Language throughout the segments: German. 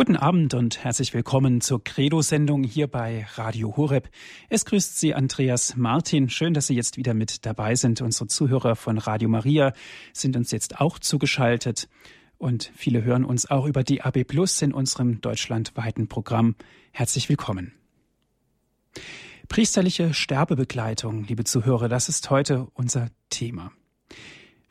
Guten Abend und herzlich willkommen zur Credo-Sendung hier bei Radio Horeb. Es grüßt Sie Andreas Martin. Schön, dass Sie jetzt wieder mit dabei sind. Unsere Zuhörer von Radio Maria sind uns jetzt auch zugeschaltet. Und viele hören uns auch über die AB Plus in unserem deutschlandweiten Programm. Herzlich willkommen. Priesterliche Sterbebegleitung, liebe Zuhörer, das ist heute unser Thema.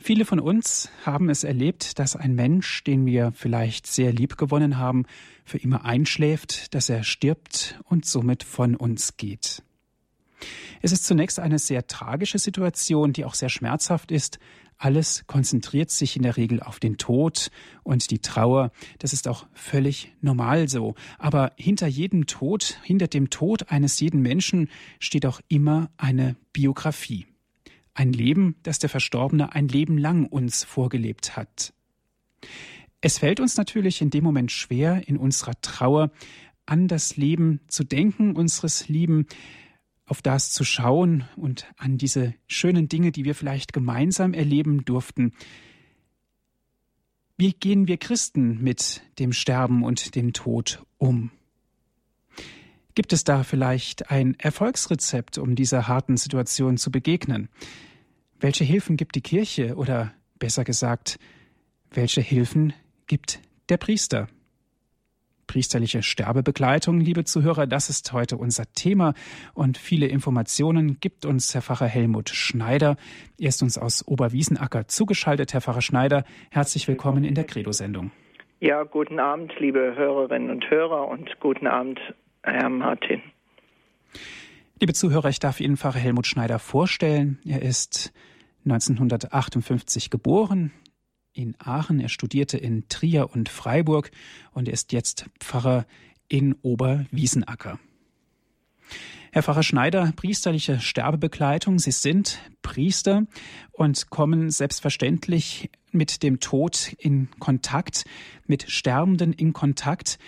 Viele von uns haben es erlebt, dass ein Mensch, den wir vielleicht sehr lieb gewonnen haben, für immer einschläft, dass er stirbt und somit von uns geht. Es ist zunächst eine sehr tragische Situation, die auch sehr schmerzhaft ist. Alles konzentriert sich in der Regel auf den Tod und die Trauer. Das ist auch völlig normal so. Aber hinter jedem Tod, hinter dem Tod eines jeden Menschen steht auch immer eine Biografie. Ein Leben, das der Verstorbene ein Leben lang uns vorgelebt hat. Es fällt uns natürlich in dem Moment schwer, in unserer Trauer an das Leben zu denken, unseres Lieben, auf das zu schauen und an diese schönen Dinge, die wir vielleicht gemeinsam erleben durften. Wie gehen wir Christen mit dem Sterben und dem Tod um? Gibt es da vielleicht ein Erfolgsrezept, um dieser harten Situation zu begegnen? Welche Hilfen gibt die Kirche oder besser gesagt, welche Hilfen gibt der Priester? Priesterliche Sterbebegleitung, liebe Zuhörer, das ist heute unser Thema und viele Informationen gibt uns Herr Pfarrer Helmut Schneider. Er ist uns aus Oberwiesenacker zugeschaltet. Herr Pfarrer Schneider, herzlich willkommen in der Credo-Sendung. Ja, guten Abend, liebe Hörerinnen und Hörer und guten Abend, Herr Martin. Liebe Zuhörer, ich darf Ihnen Pfarrer Helmut Schneider vorstellen. Er ist 1958 geboren in Aachen. Er studierte in Trier und Freiburg und er ist jetzt Pfarrer in Oberwiesenacker. Herr Pfarrer Schneider, priesterliche Sterbebegleitung. Sie sind Priester und kommen selbstverständlich mit dem Tod in Kontakt, mit Sterbenden in Kontakt.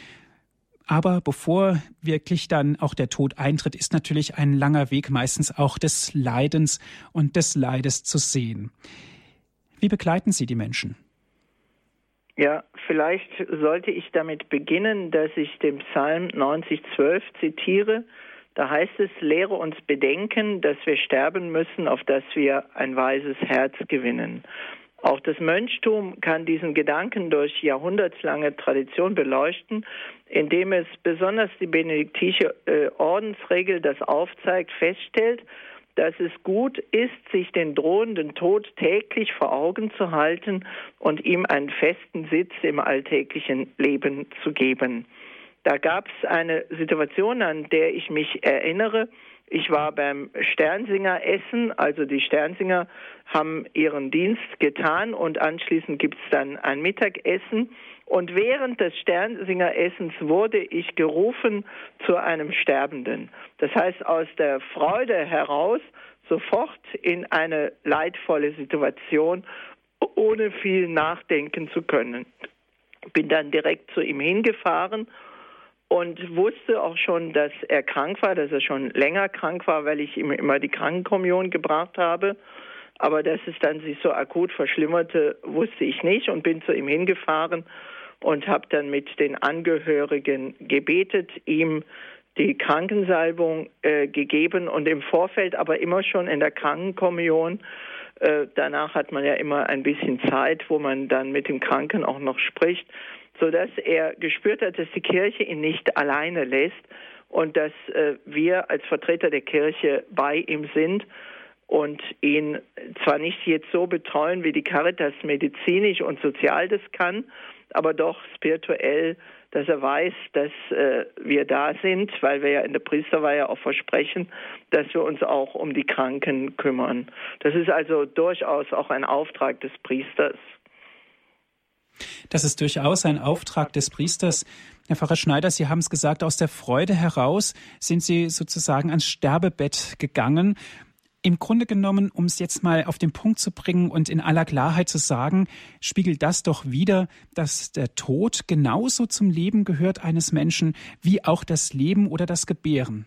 Aber bevor wirklich dann auch der Tod eintritt, ist natürlich ein langer Weg meistens auch des Leidens und des Leides zu sehen. Wie begleiten Sie die Menschen? Ja, vielleicht sollte ich damit beginnen, dass ich den Psalm 90,12 zitiere. Da heißt es, lehre uns bedenken, dass wir sterben müssen, auf dass wir ein weises Herz gewinnen. Auch das Mönchtum kann diesen Gedanken durch jahrhundertlange Tradition beleuchten, indem es besonders die benediktische äh, Ordensregel das aufzeigt, feststellt, dass es gut ist, sich den drohenden Tod täglich vor Augen zu halten und ihm einen festen Sitz im alltäglichen Leben zu geben. Da gab es eine Situation, an der ich mich erinnere, ich war beim Sternsinger Essen, also die Sternsinger haben ihren Dienst getan und anschließend gibt es dann ein Mittagessen. Und während des Sternsinger Essens wurde ich gerufen zu einem Sterbenden. Das heißt, aus der Freude heraus sofort in eine leidvolle Situation, ohne viel nachdenken zu können. Bin dann direkt zu ihm hingefahren und wusste auch schon, dass er krank war, dass er schon länger krank war, weil ich ihm immer die Krankenkommunion gebracht habe. Aber dass es dann sich so akut verschlimmerte, wusste ich nicht und bin zu ihm hingefahren und habe dann mit den Angehörigen gebetet, ihm die Krankensalbung äh, gegeben und im Vorfeld aber immer schon in der Krankenkommunion. Äh, danach hat man ja immer ein bisschen Zeit, wo man dann mit dem Kranken auch noch spricht sodass er gespürt hat, dass die Kirche ihn nicht alleine lässt und dass äh, wir als Vertreter der Kirche bei ihm sind und ihn zwar nicht jetzt so betreuen, wie die Caritas medizinisch und sozial das kann, aber doch spirituell, dass er weiß, dass äh, wir da sind, weil wir ja in der Priesterweihe auch versprechen, dass wir uns auch um die Kranken kümmern. Das ist also durchaus auch ein Auftrag des Priesters. Das ist durchaus ein Auftrag des Priesters. Herr Pfarrer Schneider, Sie haben es gesagt, aus der Freude heraus sind Sie sozusagen ans Sterbebett gegangen. Im Grunde genommen, um es jetzt mal auf den Punkt zu bringen und in aller Klarheit zu sagen, spiegelt das doch wieder, dass der Tod genauso zum Leben gehört eines Menschen wie auch das Leben oder das Gebären.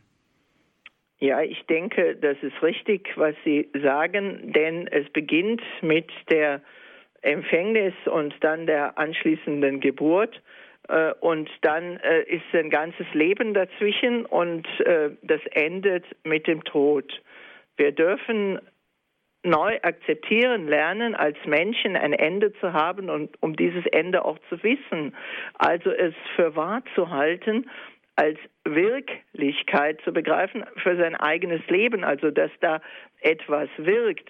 Ja, ich denke, das ist richtig, was Sie sagen, denn es beginnt mit der Empfängnis und dann der anschließenden Geburt. äh, und dann äh, ist ein ganzes Leben dazwischen und äh, das endet mit dem Tod. Wir dürfen neu akzeptieren lernen, als Menschen ein Ende zu haben und um dieses Ende auch zu wissen. Also es für wahr zu halten, als Wirklichkeit zu begreifen für sein eigenes Leben, also dass da etwas wirkt.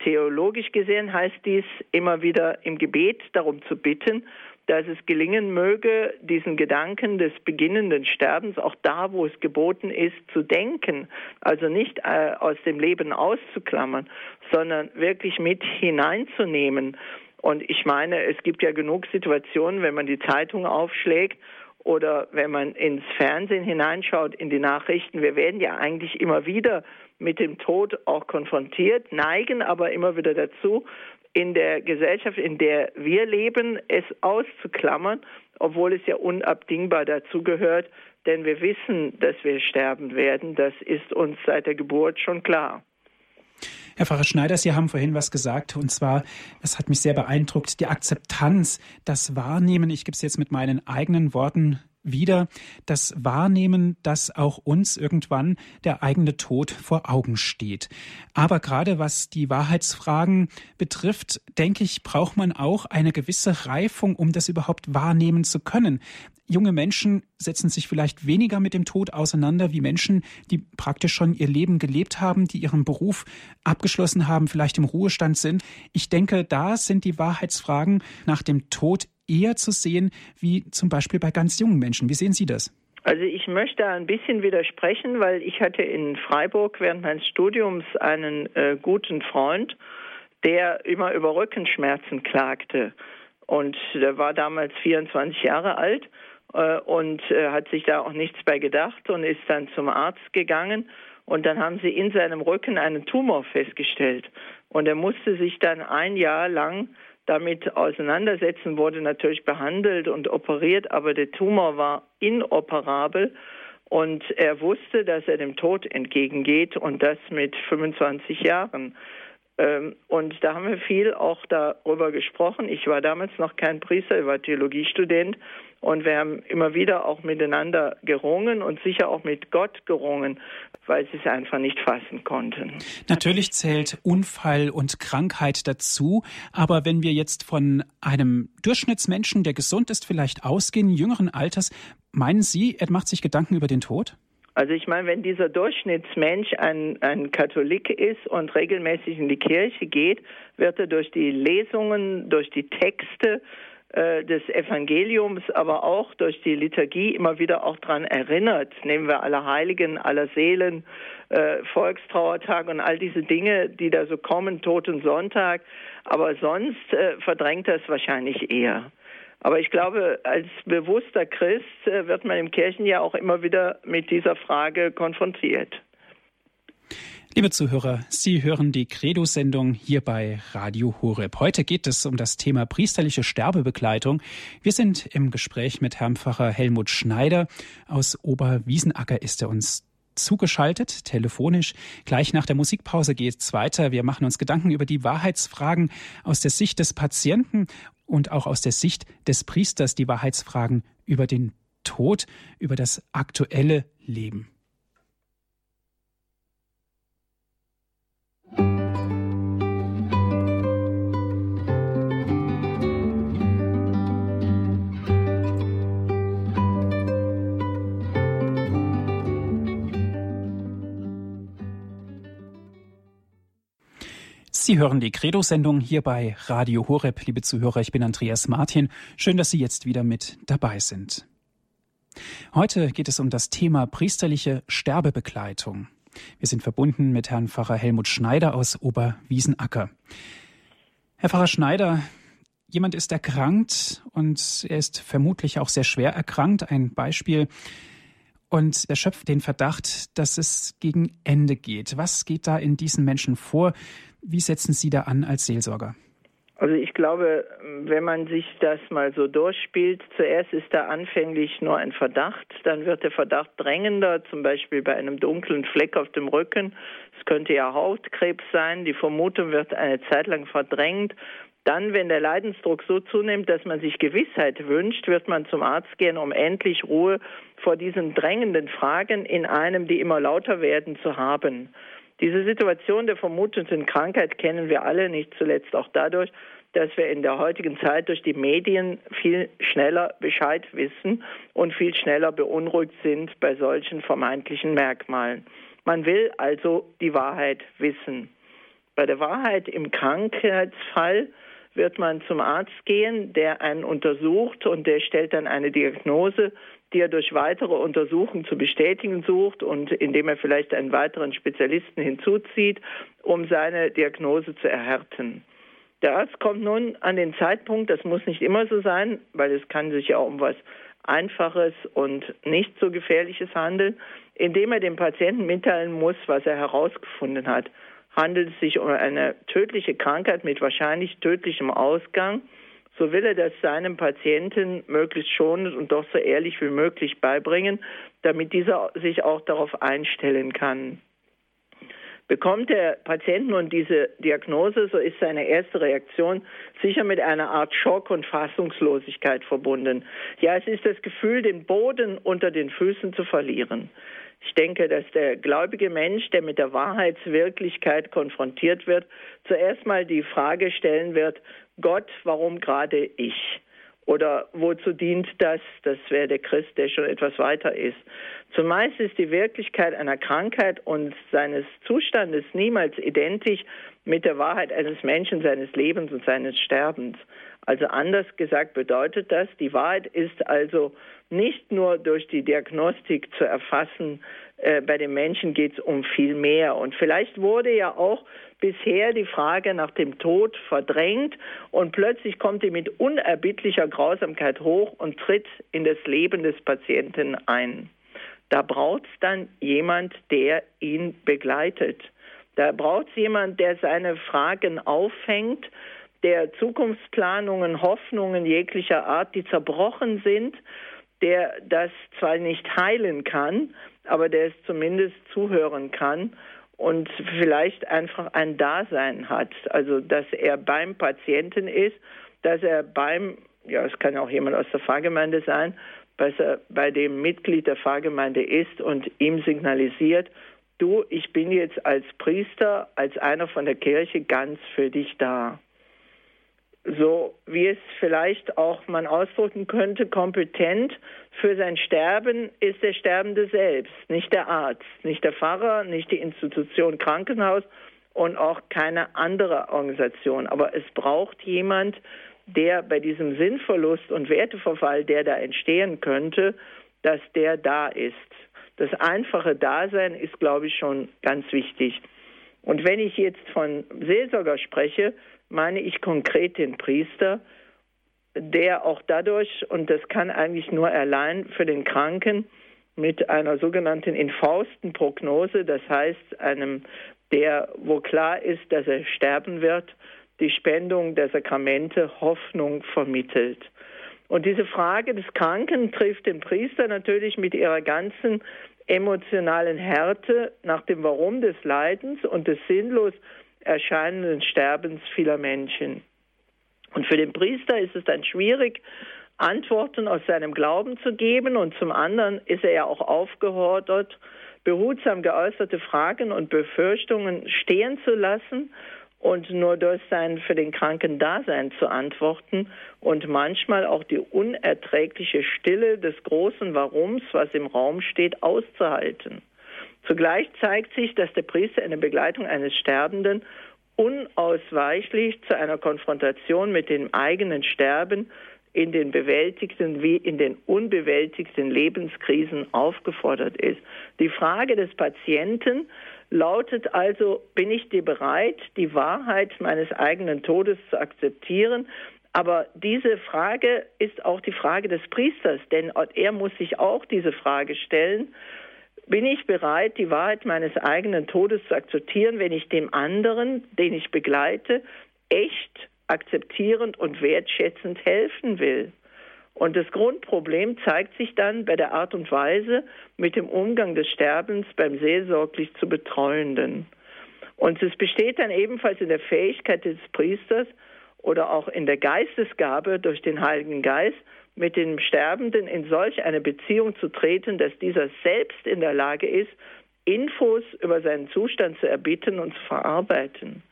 Theologisch gesehen heißt dies immer wieder im Gebet darum zu bitten, dass es gelingen möge, diesen Gedanken des beginnenden Sterbens auch da, wo es geboten ist, zu denken, also nicht äh, aus dem Leben auszuklammern, sondern wirklich mit hineinzunehmen. Und ich meine, es gibt ja genug Situationen, wenn man die Zeitung aufschlägt oder wenn man ins Fernsehen hineinschaut, in die Nachrichten, wir werden ja eigentlich immer wieder mit dem Tod auch konfrontiert, neigen aber immer wieder dazu, in der Gesellschaft, in der wir leben, es auszuklammern, obwohl es ja unabdingbar dazu gehört, denn wir wissen, dass wir sterben werden. Das ist uns seit der Geburt schon klar. Herr Pfarrer Schneider, Sie haben vorhin was gesagt, und zwar, das hat mich sehr beeindruckt, die Akzeptanz, das Wahrnehmen, ich gebe es jetzt mit meinen eigenen Worten wieder das Wahrnehmen, dass auch uns irgendwann der eigene Tod vor Augen steht. Aber gerade was die Wahrheitsfragen betrifft, denke ich, braucht man auch eine gewisse Reifung, um das überhaupt wahrnehmen zu können. Junge Menschen setzen sich vielleicht weniger mit dem Tod auseinander wie Menschen, die praktisch schon ihr Leben gelebt haben, die ihren Beruf abgeschlossen haben, vielleicht im Ruhestand sind. Ich denke, da sind die Wahrheitsfragen nach dem Tod eher zu sehen wie zum Beispiel bei ganz jungen Menschen. Wie sehen Sie das? Also ich möchte ein bisschen widersprechen, weil ich hatte in Freiburg während meines Studiums einen äh, guten Freund, der immer über Rückenschmerzen klagte. Und der war damals 24 Jahre alt äh, und äh, hat sich da auch nichts bei gedacht und ist dann zum Arzt gegangen. Und dann haben sie in seinem Rücken einen Tumor festgestellt. Und er musste sich dann ein Jahr lang damit auseinandersetzen, wurde natürlich behandelt und operiert, aber der Tumor war inoperabel und er wusste, dass er dem Tod entgegengeht und das mit 25 Jahren. Ähm, und da haben wir viel auch darüber gesprochen. Ich war damals noch kein Priester, ich war Theologiestudent und wir haben immer wieder auch miteinander gerungen und sicher auch mit Gott gerungen, weil sie es einfach nicht fassen konnten. Natürlich zählt Unfall und Krankheit dazu, aber wenn wir jetzt von einem Durchschnittsmenschen, der gesund ist, vielleicht ausgehen, jüngeren Alters, meinen Sie, er macht sich Gedanken über den Tod? Also ich meine, wenn dieser Durchschnittsmensch ein, ein Katholik ist und regelmäßig in die Kirche geht, wird er durch die Lesungen, durch die Texte, äh, des Evangeliums, aber auch durch die Liturgie immer wieder auch daran erinnert. Nehmen wir alle Heiligen, aller Seelen, äh, Volkstrauertag und all diese Dinge, die da so kommen, Toten Sonntag. Aber sonst äh, verdrängt das wahrscheinlich eher. Aber ich glaube, als bewusster Christ äh, wird man im Kirchenjahr auch immer wieder mit dieser Frage konfrontiert. Liebe Zuhörer, Sie hören die Credo-Sendung hier bei Radio Horeb. Heute geht es um das Thema priesterliche Sterbebegleitung. Wir sind im Gespräch mit Herrn Pfarrer Helmut Schneider. Aus Oberwiesenacker ist er uns zugeschaltet, telefonisch. Gleich nach der Musikpause geht es weiter. Wir machen uns Gedanken über die Wahrheitsfragen aus der Sicht des Patienten und auch aus der Sicht des Priesters, die Wahrheitsfragen über den Tod, über das aktuelle Leben. Sie hören die Credo-Sendung hier bei Radio Horeb, liebe Zuhörer. Ich bin Andreas Martin. Schön, dass Sie jetzt wieder mit dabei sind. Heute geht es um das Thema priesterliche Sterbebegleitung. Wir sind verbunden mit Herrn Pfarrer Helmut Schneider aus Oberwiesenacker. Herr Pfarrer Schneider, jemand ist erkrankt und er ist vermutlich auch sehr schwer erkrankt. Ein Beispiel. Und er schöpft den Verdacht, dass es gegen Ende geht. Was geht da in diesen Menschen vor? Wie setzen Sie da an als Seelsorger? Also ich glaube, wenn man sich das mal so durchspielt, zuerst ist da anfänglich nur ein Verdacht, dann wird der Verdacht drängender, zum Beispiel bei einem dunklen Fleck auf dem Rücken. Es könnte ja Hautkrebs sein, die Vermutung wird eine Zeit lang verdrängt, Dann, wenn der Leidensdruck so zunimmt, dass man sich Gewissheit wünscht, wird man zum Arzt gehen, um endlich Ruhe vor diesen drängenden Fragen in einem, die immer lauter werden, zu haben. Diese Situation der vermuteten Krankheit kennen wir alle, nicht zuletzt auch dadurch, dass wir in der heutigen Zeit durch die Medien viel schneller Bescheid wissen und viel schneller beunruhigt sind bei solchen vermeintlichen Merkmalen. Man will also die Wahrheit wissen. Bei der Wahrheit im Krankheitsfall wird man zum Arzt gehen, der einen untersucht und der stellt dann eine Diagnose, die er durch weitere Untersuchungen zu bestätigen sucht und indem er vielleicht einen weiteren Spezialisten hinzuzieht, um seine Diagnose zu erhärten. Der Arzt kommt nun an den Zeitpunkt, das muss nicht immer so sein, weil es kann sich ja um was Einfaches und nicht so Gefährliches handeln, indem er dem Patienten mitteilen muss, was er herausgefunden hat. Handelt es sich um eine tödliche Krankheit mit wahrscheinlich tödlichem Ausgang, so will er das seinem Patienten möglichst schonend und doch so ehrlich wie möglich beibringen, damit dieser sich auch darauf einstellen kann. Bekommt der Patient nun diese Diagnose, so ist seine erste Reaktion sicher mit einer Art Schock und Fassungslosigkeit verbunden. Ja, es ist das Gefühl, den Boden unter den Füßen zu verlieren. Ich denke, dass der gläubige Mensch, der mit der Wahrheitswirklichkeit konfrontiert wird, zuerst mal die Frage stellen wird, Gott, warum gerade ich? Oder wozu dient das? Das wäre der Christ, der schon etwas weiter ist. Zumeist ist die Wirklichkeit einer Krankheit und seines Zustandes niemals identisch mit der Wahrheit eines Menschen, seines Lebens und seines Sterbens. Also anders gesagt bedeutet das, die Wahrheit ist also nicht nur durch die Diagnostik zu erfassen, äh, bei den Menschen geht es um viel mehr. Und vielleicht wurde ja auch bisher die Frage nach dem Tod verdrängt und plötzlich kommt die mit unerbittlicher Grausamkeit hoch und tritt in das Leben des Patienten ein. Da braucht es dann jemand, der ihn begleitet. Da braucht es jemand, der seine Fragen auffängt, der Zukunftsplanungen, Hoffnungen jeglicher Art, die zerbrochen sind, der das zwar nicht heilen kann, aber der es zumindest zuhören kann und vielleicht einfach ein Dasein hat. Also, dass er beim Patienten ist, dass er beim, ja, es kann auch jemand aus der Pfarrgemeinde sein, dass er bei dem Mitglied der Pfarrgemeinde ist und ihm signalisiert, du, ich bin jetzt als Priester, als einer von der Kirche ganz für dich da so wie es vielleicht auch man ausdrücken könnte, kompetent für sein Sterben ist der Sterbende selbst, nicht der Arzt, nicht der Pfarrer, nicht die Institution Krankenhaus und auch keine andere Organisation. Aber es braucht jemand, der bei diesem Sinnverlust und Werteverfall, der da entstehen könnte, dass der da ist. Das einfache Dasein ist, glaube ich, schon ganz wichtig. Und wenn ich jetzt von Seelsorger spreche, meine ich konkret den Priester, der auch dadurch, und das kann eigentlich nur allein für den Kranken, mit einer sogenannten Infaustenprognose, das heißt einem, der, wo klar ist, dass er sterben wird, die Spendung der Sakramente Hoffnung vermittelt. Und diese Frage des Kranken trifft den Priester natürlich mit ihrer ganzen emotionalen Härte nach dem Warum des Leidens und des sinnlos erscheinenden Sterbens vieler Menschen. Und für den Priester ist es dann schwierig, Antworten aus seinem Glauben zu geben und zum anderen ist er ja auch aufgefordert, behutsam geäußerte Fragen und Befürchtungen stehen zu lassen und nur durch sein für den Kranken Dasein zu antworten und manchmal auch die unerträgliche Stille des großen Warums, was im Raum steht, auszuhalten. Zugleich zeigt sich, dass der Priester in der Begleitung eines Sterbenden unausweichlich zu einer Konfrontation mit dem eigenen Sterben in den bewältigten wie in den unbewältigten Lebenskrisen aufgefordert ist. Die Frage des Patienten lautet also, bin ich dir bereit, die Wahrheit meines eigenen Todes zu akzeptieren? Aber diese Frage ist auch die Frage des Priesters, denn er muss sich auch diese Frage stellen bin ich bereit, die Wahrheit meines eigenen Todes zu akzeptieren, wenn ich dem anderen, den ich begleite, echt akzeptierend und wertschätzend helfen will. Und das Grundproblem zeigt sich dann bei der Art und Weise mit dem Umgang des Sterbens beim seelsorglich zu Betreuenden. Und es besteht dann ebenfalls in der Fähigkeit des Priesters, oder auch in der Geistesgabe durch den Heiligen Geist, mit dem Sterbenden in solch eine Beziehung zu treten, dass dieser selbst in der Lage ist, Infos über seinen Zustand zu erbitten und zu verarbeiten.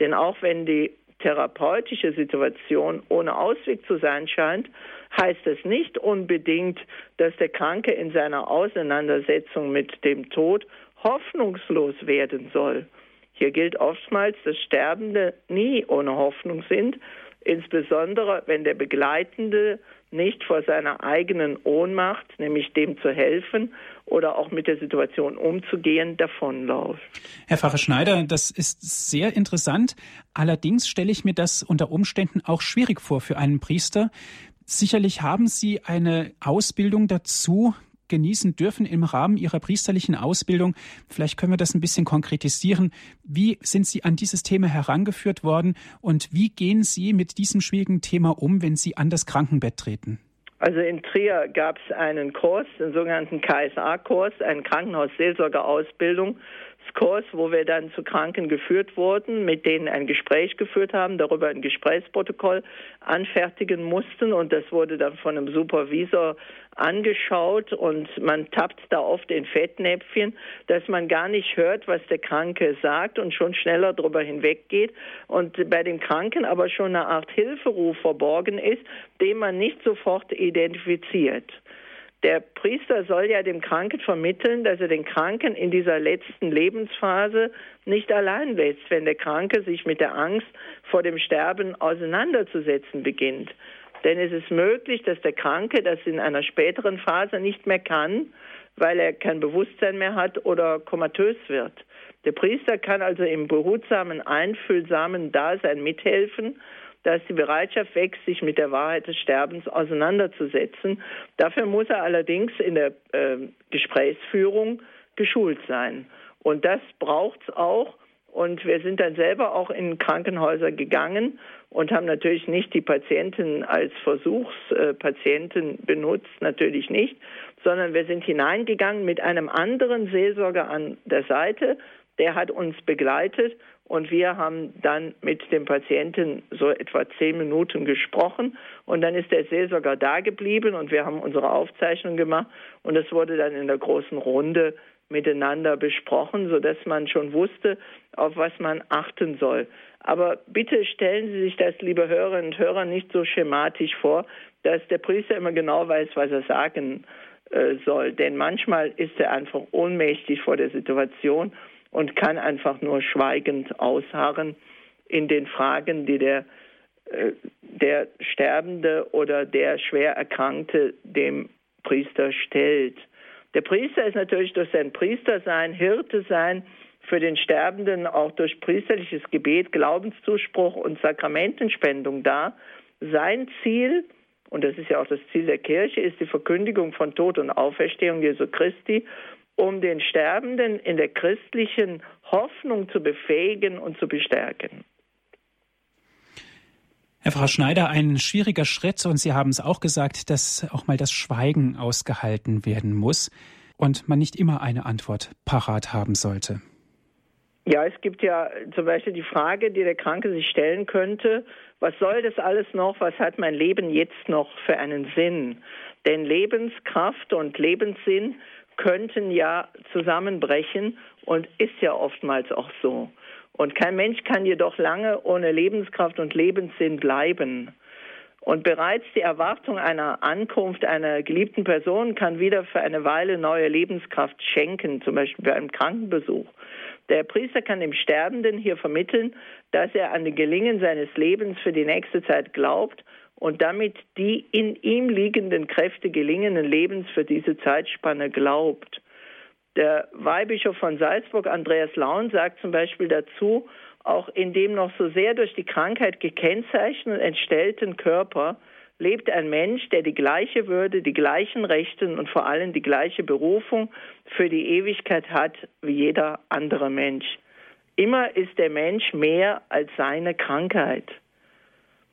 Denn auch wenn die therapeutische Situation ohne Ausweg zu sein scheint, heißt es nicht unbedingt, dass der Kranke in seiner Auseinandersetzung mit dem Tod hoffnungslos werden soll. Hier gilt oftmals, dass Sterbende nie ohne Hoffnung sind, insbesondere wenn der Begleitende nicht vor seiner eigenen Ohnmacht, nämlich dem zu helfen oder auch mit der Situation umzugehen, davonläuft. Herr Pfarrer Schneider, das ist sehr interessant. Allerdings stelle ich mir das unter Umständen auch schwierig vor für einen Priester. Sicherlich haben Sie eine Ausbildung dazu, genießen dürfen im Rahmen Ihrer priesterlichen Ausbildung. Vielleicht können wir das ein bisschen konkretisieren. Wie sind Sie an dieses Thema herangeführt worden und wie gehen Sie mit diesem schwierigen Thema um, wenn Sie an das Krankenbett treten? Also in Trier gab es einen Kurs, den sogenannten KSA-Kurs, einen Krankenhausseelsorgerausbildung. Kurs, wo wir dann zu Kranken geführt wurden, mit denen ein Gespräch geführt haben, darüber ein Gesprächsprotokoll anfertigen mussten und das wurde dann von einem Supervisor angeschaut und man tappt da oft in Fettnäpfchen, dass man gar nicht hört, was der Kranke sagt und schon schneller drüber hinweggeht und bei dem Kranken aber schon eine Art Hilferuf verborgen ist, den man nicht sofort identifiziert. Der Priester soll ja dem Kranken vermitteln, dass er den Kranken in dieser letzten Lebensphase nicht allein lässt, wenn der Kranke sich mit der Angst vor dem Sterben auseinanderzusetzen beginnt. Denn es ist möglich, dass der Kranke das in einer späteren Phase nicht mehr kann, weil er kein Bewusstsein mehr hat oder komatös wird. Der Priester kann also im behutsamen, einfühlsamen Dasein mithelfen dass die Bereitschaft wächst, sich mit der Wahrheit des Sterbens auseinanderzusetzen. Dafür muss er allerdings in der äh, Gesprächsführung geschult sein. Und das braucht es auch. Und wir sind dann selber auch in Krankenhäuser gegangen und haben natürlich nicht die Patienten als Versuchspatienten benutzt, natürlich nicht, sondern wir sind hineingegangen mit einem anderen Seelsorger an der Seite, der hat uns begleitet und wir haben dann mit dem Patienten so etwa zehn Minuten gesprochen und dann ist der Seelsorger da geblieben und wir haben unsere Aufzeichnung gemacht und es wurde dann in der großen Runde miteinander besprochen, sodass man schon wusste, auf was man achten soll. Aber bitte stellen Sie sich das, liebe Hörerinnen und Hörer, nicht so schematisch vor, dass der Priester immer genau weiß, was er sagen äh, soll. Denn manchmal ist er einfach ohnmächtig vor der Situation und kann einfach nur schweigend ausharren in den Fragen, die der, äh, der Sterbende oder der schwer Erkrankte dem Priester stellt. Der Priester ist natürlich durch sein Priestersein, Hirte sein, für den Sterbenden auch durch priesterliches Gebet, Glaubenszuspruch und Sakramentenspendung da. Sein Ziel, und das ist ja auch das Ziel der Kirche, ist die Verkündigung von Tod und Auferstehung Jesu Christi um den Sterbenden in der christlichen Hoffnung zu befähigen und zu bestärken. Herr Frau Schneider, ein schwieriger Schritt und Sie haben es auch gesagt, dass auch mal das Schweigen ausgehalten werden muss und man nicht immer eine Antwort parat haben sollte. Ja, es gibt ja zum Beispiel die Frage, die der Kranke sich stellen könnte, was soll das alles noch, was hat mein Leben jetzt noch für einen Sinn? Denn Lebenskraft und Lebenssinn könnten ja zusammenbrechen und ist ja oftmals auch so. Und kein Mensch kann jedoch lange ohne Lebenskraft und Lebenssinn bleiben. Und bereits die Erwartung einer Ankunft einer geliebten Person kann wieder für eine Weile neue Lebenskraft schenken, zum Beispiel bei einem Krankenbesuch. Der Priester kann dem Sterbenden hier vermitteln, dass er an den Gelingen seines Lebens für die nächste Zeit glaubt und damit die in ihm liegenden Kräfte gelingenden Lebens für diese Zeitspanne glaubt. Der Weihbischof von Salzburg, Andreas Laun, sagt zum Beispiel dazu, auch in dem noch so sehr durch die Krankheit gekennzeichneten entstellten Körper lebt ein Mensch, der die gleiche Würde, die gleichen Rechten und vor allem die gleiche Berufung für die Ewigkeit hat wie jeder andere Mensch. Immer ist der Mensch mehr als seine Krankheit.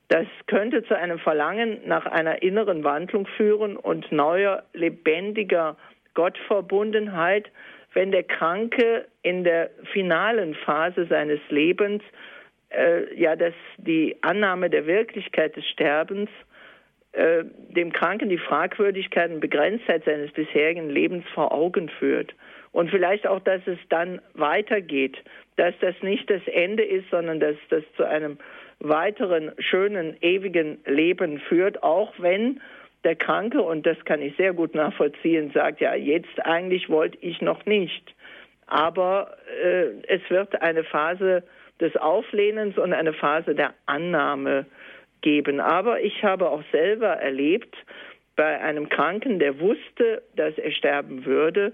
Das könnte zu einem Verlangen nach einer inneren Wandlung führen und neuer, lebendiger Gottverbundenheit, wenn der Kranke in der finalen Phase seines Lebens äh, ja, dass die Annahme der Wirklichkeit des Sterbens äh, dem Kranken die Fragwürdigkeit und Begrenztheit seines bisherigen Lebens vor Augen führt. Und vielleicht auch, dass es dann weitergeht, dass das nicht das Ende ist, sondern dass das zu einem weiteren schönen, ewigen Leben führt, auch wenn der Kranke, und das kann ich sehr gut nachvollziehen, sagt, ja, jetzt eigentlich wollte ich noch nicht. Aber äh, es wird eine Phase des Auflehnens und eine Phase der Annahme geben. Aber ich habe auch selber erlebt, bei einem Kranken, der wusste, dass er sterben würde,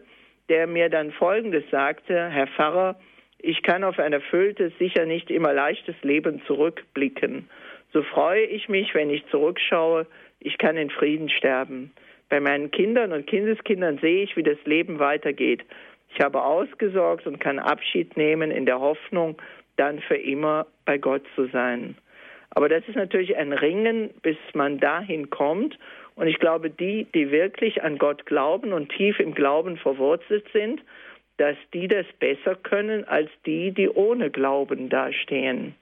der mir dann Folgendes sagte, Herr Pfarrer, ich kann auf ein erfülltes, sicher nicht immer leichtes Leben zurückblicken. So freue ich mich, wenn ich zurückschaue, ich kann in Frieden sterben. Bei meinen Kindern und Kindeskindern sehe ich, wie das Leben weitergeht. Ich habe ausgesorgt und kann Abschied nehmen in der Hoffnung, dann für immer bei Gott zu sein. Aber das ist natürlich ein Ringen, bis man dahin kommt. Und ich glaube, die, die wirklich an Gott glauben und tief im Glauben verwurzelt sind, dass die das besser können als die, die ohne Glauben dastehen.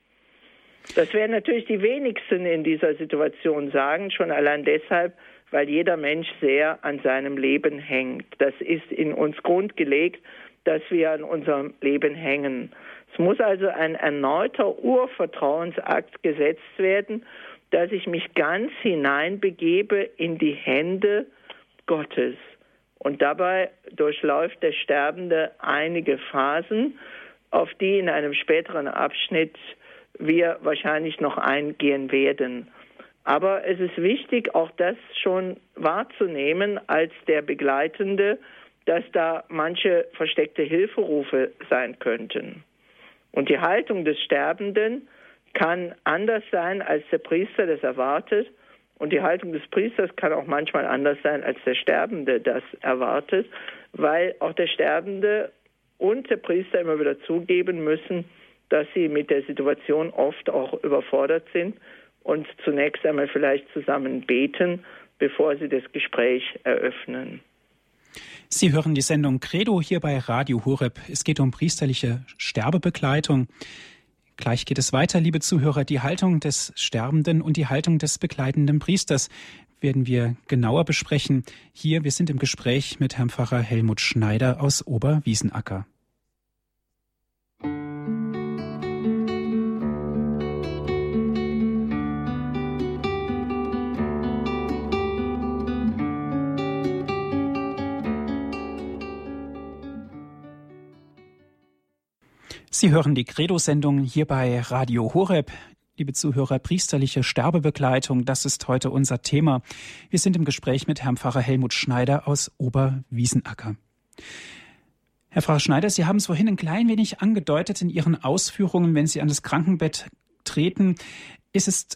Das werden natürlich die wenigsten in dieser Situation sagen, schon allein deshalb, weil jeder Mensch sehr an seinem Leben hängt. Das ist in uns grundgelegt, dass wir an unserem Leben hängen. Es muss also ein erneuter Urvertrauensakt gesetzt werden, dass ich mich ganz hineinbegebe in die Hände Gottes. Und dabei durchläuft der Sterbende einige Phasen, auf die in einem späteren Abschnitt wir wahrscheinlich noch eingehen werden. Aber es ist wichtig, auch das schon wahrzunehmen als der Begleitende, dass da manche versteckte Hilferufe sein könnten. Und die Haltung des Sterbenden kann anders sein, als der Priester das erwartet. Und die Haltung des Priesters kann auch manchmal anders sein, als der Sterbende das erwartet, weil auch der Sterbende und der Priester immer wieder zugeben müssen, dass sie mit der Situation oft auch überfordert sind und zunächst einmal vielleicht zusammen beten, bevor sie das Gespräch eröffnen. Sie hören die Sendung Credo hier bei Radio Horeb. Es geht um priesterliche Sterbebegleitung. Gleich geht es weiter, liebe Zuhörer. Die Haltung des Sterbenden und die Haltung des begleitenden Priesters werden wir genauer besprechen. Hier, wir sind im Gespräch mit Herrn Pfarrer Helmut Schneider aus Oberwiesenacker. Sie hören die Credo-Sendung hier bei Radio Horeb. Liebe Zuhörer, priesterliche Sterbebegleitung, das ist heute unser Thema. Wir sind im Gespräch mit Herrn Pfarrer Helmut Schneider aus Oberwiesenacker. Herr Pfarrer Schneider, Sie haben es vorhin ein klein wenig angedeutet in Ihren Ausführungen, wenn Sie an das Krankenbett treten. Ist es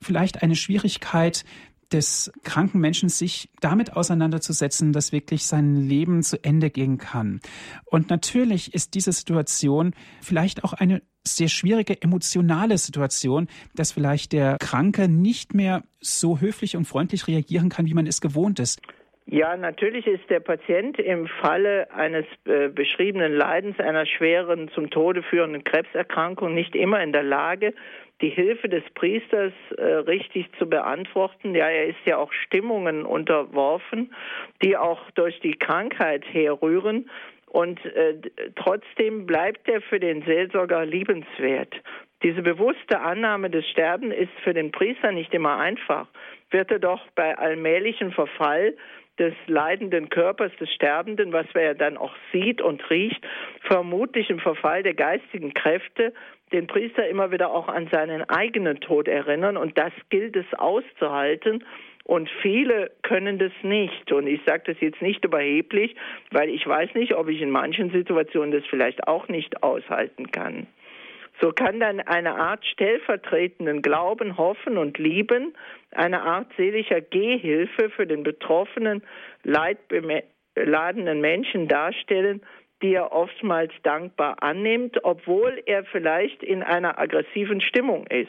vielleicht eine Schwierigkeit, des kranken Menschen sich damit auseinanderzusetzen, dass wirklich sein Leben zu Ende gehen kann. Und natürlich ist diese Situation vielleicht auch eine sehr schwierige emotionale Situation, dass vielleicht der Kranke nicht mehr so höflich und freundlich reagieren kann, wie man es gewohnt ist. Ja, natürlich ist der Patient im Falle eines äh, beschriebenen Leidens einer schweren, zum Tode führenden Krebserkrankung nicht immer in der Lage, die Hilfe des Priesters äh, richtig zu beantworten. Ja, er ist ja auch Stimmungen unterworfen, die auch durch die Krankheit herrühren. Und äh, trotzdem bleibt er für den Seelsorger liebenswert. Diese bewusste Annahme des Sterbens ist für den Priester nicht immer einfach. Wird er doch bei allmählichem Verfall des leidenden Körpers des Sterbenden, was er ja dann auch sieht und riecht, vermutlich im Verfall der geistigen Kräfte den Priester immer wieder auch an seinen eigenen Tod erinnern und das gilt es auszuhalten. Und viele können das nicht. Und ich sage das jetzt nicht überheblich, weil ich weiß nicht, ob ich in manchen Situationen das vielleicht auch nicht aushalten kann. So kann dann eine Art stellvertretenden Glauben, Hoffen und Lieben, eine Art seelischer Gehhilfe für den betroffenen, leidbeladenen Menschen darstellen die er oftmals dankbar annimmt, obwohl er vielleicht in einer aggressiven Stimmung ist.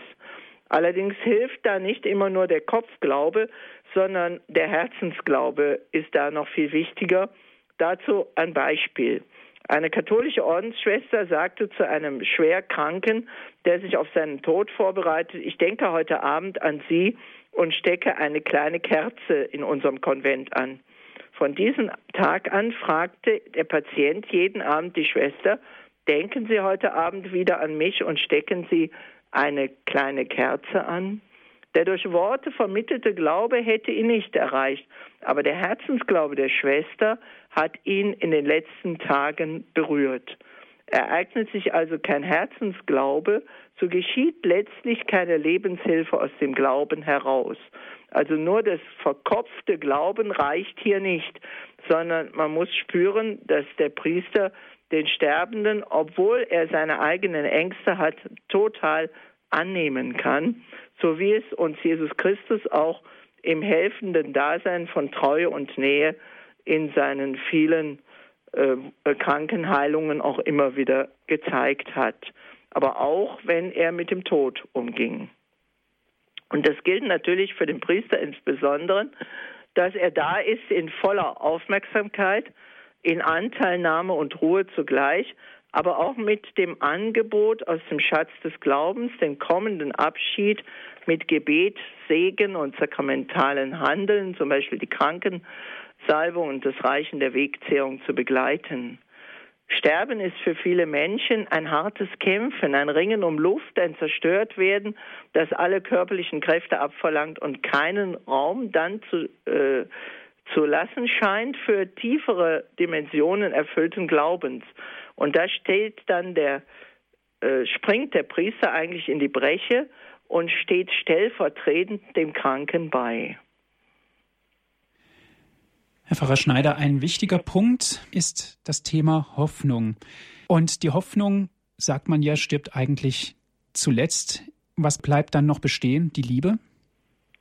Allerdings hilft da nicht immer nur der Kopfglaube, sondern der Herzensglaube ist da noch viel wichtiger. Dazu ein Beispiel. Eine katholische Ordensschwester sagte zu einem Schwerkranken, der sich auf seinen Tod vorbereitet, ich denke heute Abend an Sie und stecke eine kleine Kerze in unserem Konvent an. Von diesem Tag an fragte der Patient jeden Abend die Schwester, denken Sie heute Abend wieder an mich und stecken Sie eine kleine Kerze an? Der durch Worte vermittelte Glaube hätte ihn nicht erreicht, aber der Herzensglaube der Schwester hat ihn in den letzten Tagen berührt. Ereignet sich also kein Herzensglaube, so geschieht letztlich keine Lebenshilfe aus dem Glauben heraus. Also nur das verkopfte Glauben reicht hier nicht, sondern man muss spüren, dass der Priester den Sterbenden, obwohl er seine eigenen Ängste hat, total annehmen kann, so wie es uns Jesus Christus auch im helfenden Dasein von Treue und Nähe in seinen vielen äh, Krankenheilungen auch immer wieder gezeigt hat. Aber auch wenn er mit dem Tod umging. Und das gilt natürlich für den Priester insbesondere, dass er da ist in voller Aufmerksamkeit, in Anteilnahme und Ruhe zugleich, aber auch mit dem Angebot aus dem Schatz des Glaubens, den kommenden Abschied mit Gebet, Segen und sakramentalen Handeln, zum Beispiel die Krankensalbung und das Reichen der Wegzehrung zu begleiten. Sterben ist für viele Menschen ein hartes Kämpfen, ein Ringen um Luft, ein Zerstörtwerden, das alle körperlichen Kräfte abverlangt und keinen Raum dann zu, äh, zu lassen scheint für tiefere Dimensionen erfüllten Glaubens. Und da steht dann der, äh, springt der Priester eigentlich in die Breche und steht stellvertretend dem Kranken bei. Herr Pfarrer Schneider, ein wichtiger Punkt ist das Thema Hoffnung. Und die Hoffnung, sagt man ja, stirbt eigentlich zuletzt. Was bleibt dann noch bestehen? Die Liebe?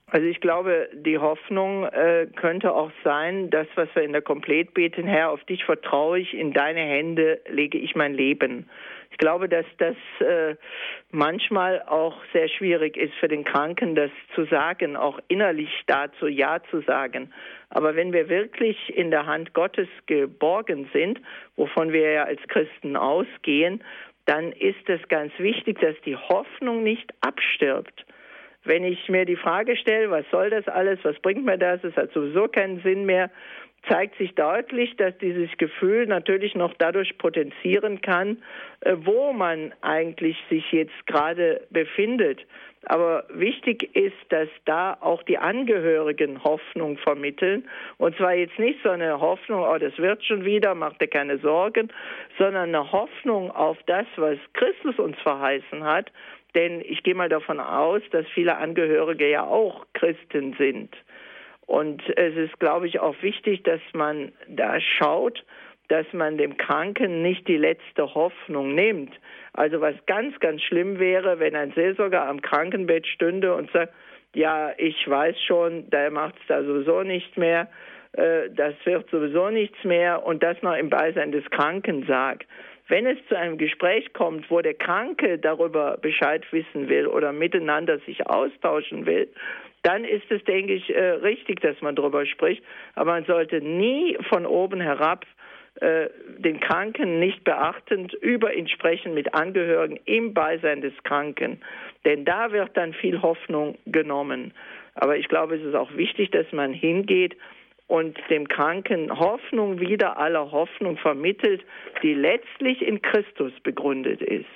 Also ich glaube, die Hoffnung äh, könnte auch sein, das, was wir in der Komplet beten, Herr, auf dich vertraue ich, in deine Hände lege ich mein Leben. Ich glaube, dass das äh, manchmal auch sehr schwierig ist für den Kranken, das zu sagen, auch innerlich dazu Ja zu sagen. Aber wenn wir wirklich in der Hand Gottes geborgen sind, wovon wir ja als Christen ausgehen, dann ist es ganz wichtig, dass die Hoffnung nicht abstirbt wenn ich mir die Frage stelle, was soll das alles, was bringt mir das, es hat sowieso keinen Sinn mehr, zeigt sich deutlich, dass dieses Gefühl natürlich noch dadurch potenzieren kann, äh, wo man eigentlich sich jetzt gerade befindet. Aber wichtig ist, dass da auch die Angehörigen Hoffnung vermitteln. Und zwar jetzt nicht so eine Hoffnung, oh, das wird schon wieder, macht dir keine Sorgen, sondern eine Hoffnung auf das, was Christus uns verheißen hat denn ich gehe mal davon aus, dass viele Angehörige ja auch Christen sind. Und es ist, glaube ich, auch wichtig, dass man da schaut, dass man dem Kranken nicht die letzte Hoffnung nimmt. Also was ganz, ganz schlimm wäre, wenn ein Seelsorger am Krankenbett stünde und sagt, ja, ich weiß schon, der macht es da sowieso nicht mehr, äh, das wird sowieso nichts mehr und das noch im Beisein des Kranken sagt. Wenn es zu einem Gespräch kommt, wo der Kranke darüber Bescheid wissen will oder miteinander sich austauschen will, dann ist es, denke ich, äh, richtig, dass man darüber spricht. Aber man sollte nie von oben herab den Kranken nicht beachtend über ihn sprechen mit Angehörigen im Beisein des Kranken. Denn da wird dann viel Hoffnung genommen. Aber ich glaube, es ist auch wichtig, dass man hingeht und dem Kranken Hoffnung wieder aller Hoffnung vermittelt, die letztlich in Christus begründet ist.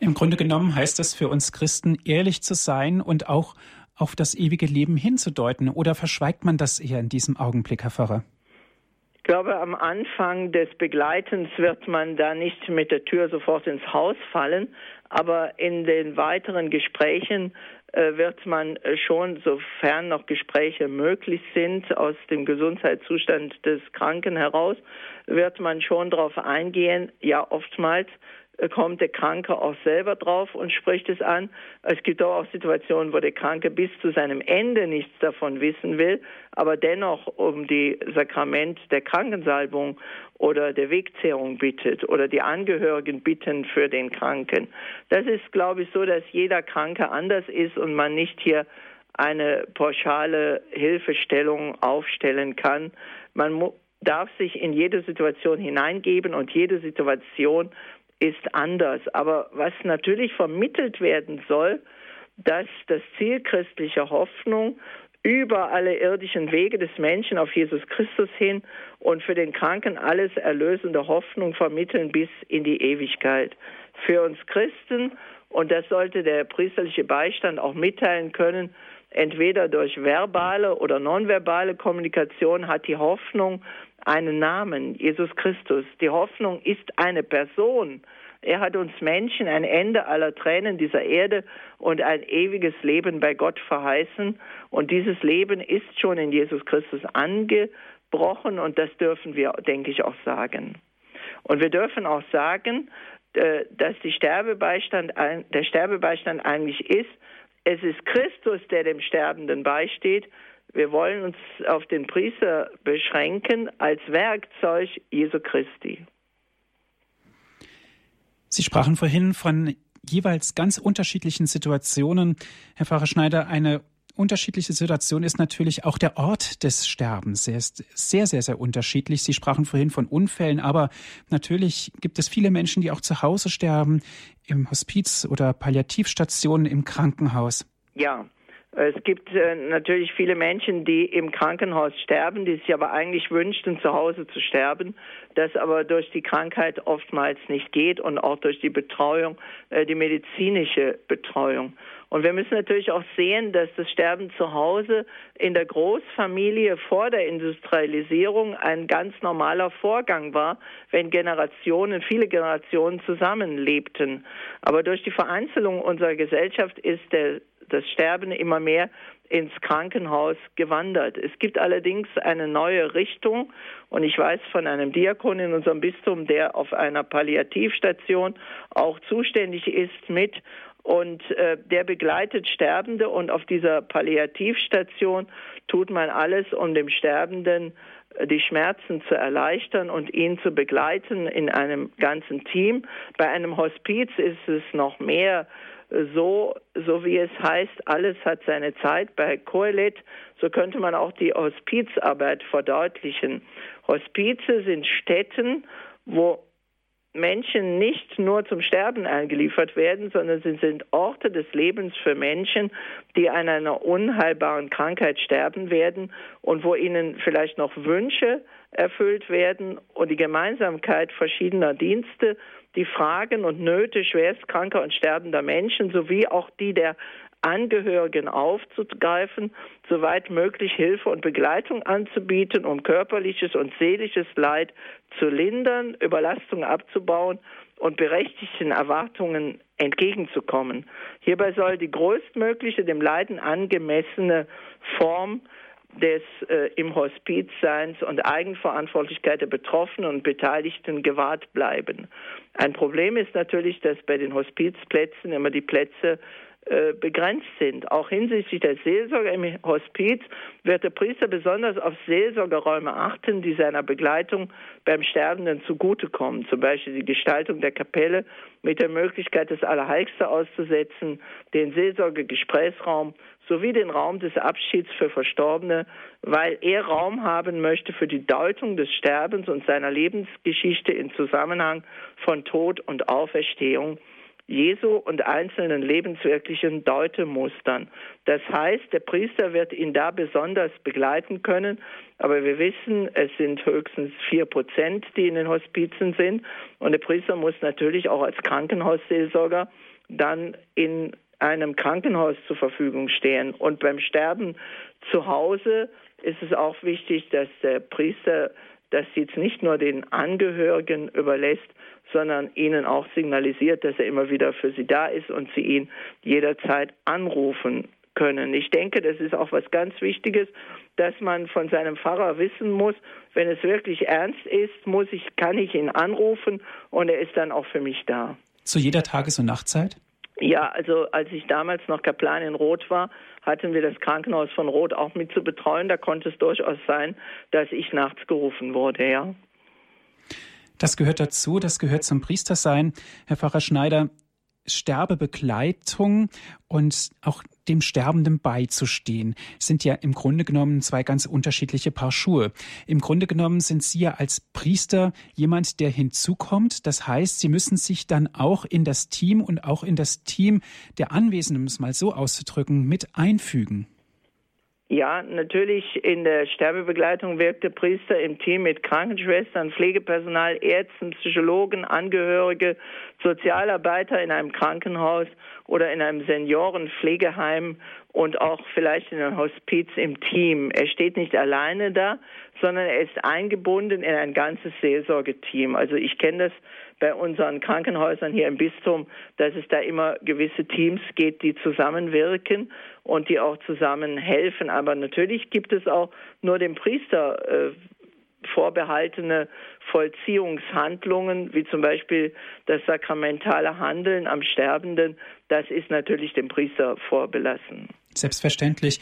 Im Grunde genommen heißt das für uns Christen, ehrlich zu sein und auch auf das ewige Leben hinzudeuten. Oder verschweigt man das eher in diesem Augenblick, Herr Pfarrer? Ich glaube, am Anfang des Begleitens wird man da nicht mit der Tür sofort ins Haus fallen, aber in den weiteren Gesprächen äh, wird man schon, sofern noch Gespräche möglich sind, aus dem Gesundheitszustand des Kranken heraus, wird man schon darauf eingehen, ja oftmals kommt der Kranke auch selber drauf und spricht es an. Es gibt auch Situationen, wo der Kranke bis zu seinem Ende nichts davon wissen will, aber dennoch um die Sakrament der Krankensalbung oder der Wegzehrung bittet oder die Angehörigen bitten für den Kranken. Das ist, glaube ich, so, dass jeder Kranke anders ist und man nicht hier eine pauschale Hilfestellung aufstellen kann. Man darf sich in jede Situation hineingeben und jede Situation ist anders. Aber was natürlich vermittelt werden soll, dass das Ziel christlicher Hoffnung über alle irdischen Wege des Menschen auf Jesus Christus hin und für den Kranken alles erlösende Hoffnung vermitteln bis in die Ewigkeit. Für uns Christen, und das sollte der priesterliche Beistand auch mitteilen können, entweder durch verbale oder nonverbale Kommunikation hat die Hoffnung einen Namen, Jesus Christus. Die Hoffnung ist eine Person. Er hat uns Menschen ein Ende aller Tränen dieser Erde und ein ewiges Leben bei Gott verheißen. Und dieses Leben ist schon in Jesus Christus angebrochen und das dürfen wir, denke ich, auch sagen. Und wir dürfen auch sagen, äh, dass Sterbebeistand, der Sterbebeistand eigentlich ist, es ist Christus, der dem Sterbenden beisteht. Wir wollen uns auf den Priester beschränken als Werkzeug Jesu Christi. Sie sprachen vorhin von jeweils ganz unterschiedlichen Situationen. Herr Pfarrer Schneider, eine unterschiedliche Situation ist natürlich auch der Ort des Sterbens. Er ist sehr, sehr, sehr unterschiedlich. Sie sprachen vorhin von Unfällen, aber natürlich gibt es viele Menschen, die auch zu Hause sterben, im Hospiz oder Palliativstationen im Krankenhaus. Ja, es gibt äh, natürlich viele Menschen, die im Krankenhaus sterben, die sich aber eigentlich wünschten, zu Hause zu sterben, das aber durch die Krankheit oftmals nicht geht und auch durch die Betreuung, äh, die medizinische Betreuung. Und wir müssen natürlich auch sehen, dass das Sterben zu Hause in der Großfamilie vor der Industrialisierung ein ganz normaler Vorgang war, wenn Generationen, viele Generationen zusammenlebten. Aber durch die Vereinzelung unserer Gesellschaft ist der das Sterben immer mehr ins Krankenhaus gewandert. Es gibt allerdings eine neue Richtung und ich weiß von einem Diakon in unserem Bistum, der auf einer Palliativstation auch zuständig ist mit und äh, der begleitet Sterbende und auf dieser Palliativstation tut man alles, um dem Sterbenden äh, die Schmerzen zu erleichtern und ihn zu begleiten in einem ganzen Team. Bei einem Hospiz ist es noch mehr so, so wie es heißt, alles hat seine Zeit. Bei Kohelet, so könnte man auch die Hospizarbeit verdeutlichen. Hospize sind Stätten, wo Menschen nicht nur zum Sterben eingeliefert werden, sondern sie sind Orte des Lebens für Menschen, die an einer unheilbaren Krankheit sterben werden und wo ihnen vielleicht noch Wünsche erfüllt werden und die Gemeinsamkeit verschiedener Dienste die Fragen und Nöte schwerstkranker und sterbender Menschen sowie auch die der Angehörigen aufzugreifen, soweit möglich Hilfe und Begleitung anzubieten, um körperliches und seelisches Leid zu lindern, Überlastung abzubauen und berechtigten Erwartungen entgegenzukommen. Hierbei soll die größtmögliche, dem Leiden angemessene Form des äh, im Hospizseins und Eigenverantwortlichkeit der Betroffenen und Beteiligten gewahrt bleiben. Ein Problem ist natürlich, dass bei den Hospizplätzen immer die Plätze begrenzt sind. Auch hinsichtlich der Seelsorge im Hospiz wird der Priester besonders auf Seelsorgeräume achten, die seiner Begleitung beim Sterbenden zugutekommen. Zum Beispiel die Gestaltung der Kapelle mit der Möglichkeit, das Allerheiligste auszusetzen, den Seelsorgegesprächsraum sowie den Raum des Abschieds für Verstorbene, weil er Raum haben möchte für die Deutung des Sterbens und seiner Lebensgeschichte in Zusammenhang von Tod und Auferstehung Jesu und einzelnen lebenswirklichen Deutemustern. Das heißt, der Priester wird ihn da besonders begleiten können, aber wir wissen, es sind höchstens vier Prozent, die in den Hospizen sind und der Priester muss natürlich auch als Krankenhausseelsorger dann in einem Krankenhaus zur Verfügung stehen. Und beim Sterben zu Hause ist es auch wichtig, dass der Priester das jetzt nicht nur den Angehörigen überlässt, sondern ihnen auch signalisiert, dass er immer wieder für sie da ist und sie ihn jederzeit anrufen können. Ich denke, das ist auch was ganz Wichtiges, dass man von seinem Pfarrer wissen muss, wenn es wirklich ernst ist, muss ich, kann ich ihn anrufen und er ist dann auch für mich da. Zu jeder Tages- und Nachtzeit? Ja, also als ich damals noch Kaplan in Rot war, hatten wir das Krankenhaus von Rot auch mit zu betreuen. Da konnte es durchaus sein, dass ich nachts gerufen wurde, ja. Das gehört dazu, das gehört zum Priestersein. Herr Pfarrer Schneider, Sterbebegleitung und auch dem Sterbenden beizustehen, sind ja im Grunde genommen zwei ganz unterschiedliche Paar Schuhe. Im Grunde genommen sind Sie ja als Priester jemand, der hinzukommt. Das heißt, Sie müssen sich dann auch in das Team und auch in das Team der Anwesenden, um es mal so auszudrücken, mit einfügen. Ja, natürlich in der Sterbebegleitung wirkt der Priester im Team mit Krankenschwestern, Pflegepersonal, Ärzten, Psychologen, Angehörige, Sozialarbeiter in einem Krankenhaus oder in einem Seniorenpflegeheim und auch vielleicht in einem Hospiz im Team. Er steht nicht alleine da, sondern er ist eingebunden in ein ganzes Seelsorgeteam. Also ich kenne das bei unseren Krankenhäusern hier im Bistum, dass es da immer gewisse Teams geht, die zusammenwirken und die auch zusammen helfen. Aber natürlich gibt es auch nur dem Priester äh, vorbehaltene Vollziehungshandlungen, wie zum Beispiel das sakramentale Handeln am Sterbenden, das ist natürlich dem Priester vorbelassen. Selbstverständlich.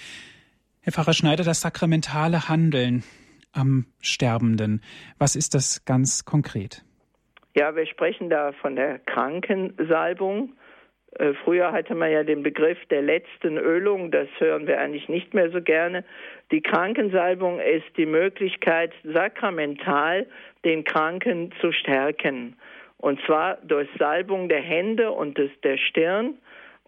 Herr Pfarrer Schneider, das sakramentale Handeln am Sterbenden, was ist das ganz konkret? Ja, wir sprechen da von der Krankensalbung. Äh, früher hatte man ja den Begriff der letzten Ölung, das hören wir eigentlich nicht mehr so gerne. Die Krankensalbung ist die Möglichkeit, sakramental den Kranken zu stärken. Und zwar durch Salbung der Hände und des, der Stirn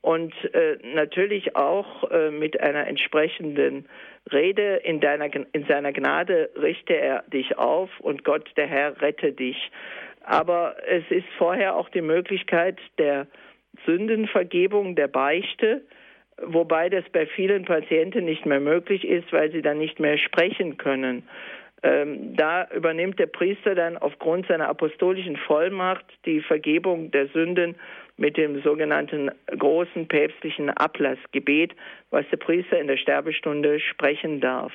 und äh, natürlich auch äh, mit einer entsprechenden Rede in, deiner, in seiner Gnade richte er dich auf und Gott, der Herr, rette dich. Aber es ist vorher auch die Möglichkeit der Sündenvergebung, der Beichte, wobei das bei vielen Patienten nicht mehr möglich ist, weil sie dann nicht mehr sprechen können. Ähm, da übernimmt der Priester dann aufgrund seiner apostolischen Vollmacht die Vergebung der Sünden mit dem sogenannten großen päpstlichen Ablassgebet, was der Priester in der Sterbestunde sprechen darf.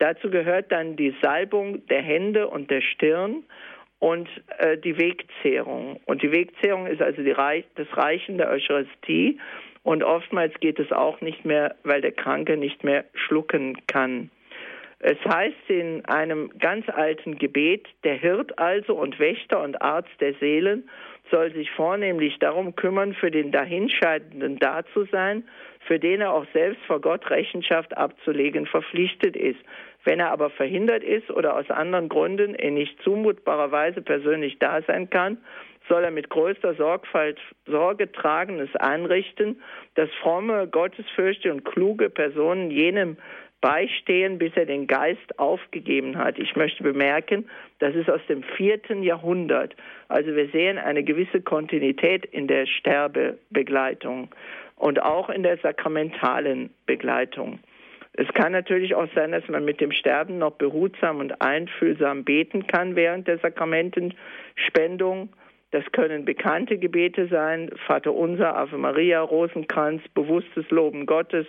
Dazu gehört dann die Salbung der Hände und der Stirn und äh, die Wegzehrung. Und die Wegzehrung ist also Reich, das Reichen der Eucharistie. Und oftmals geht es auch nicht mehr, weil der Kranke nicht mehr schlucken kann. Es heißt in einem ganz alten Gebet, der Hirt also und Wächter und Arzt der Seelen soll sich vornehmlich darum kümmern, für den Dahinscheidenden da zu sein, für den er auch selbst vor Gott Rechenschaft abzulegen verpflichtet ist. Wenn er aber verhindert ist oder aus anderen Gründen in nicht zumutbarer Weise persönlich da sein kann, soll er mit größter Sorgfalt Sorge tragendes einrichten, dass fromme, gottesfürchte und kluge Personen jenem beistehen, bis er den Geist aufgegeben hat. Ich möchte bemerken, das ist aus dem vierten Jahrhundert. Also wir sehen eine gewisse Kontinuität in der Sterbebegleitung und auch in der sakramentalen Begleitung. Es kann natürlich auch sein, dass man mit dem Sterben noch behutsam und einfühlsam beten kann während der Sakramentenspendung. Das können bekannte Gebete sein, Vater Unser, Ave Maria, Rosenkranz, bewusstes Loben Gottes,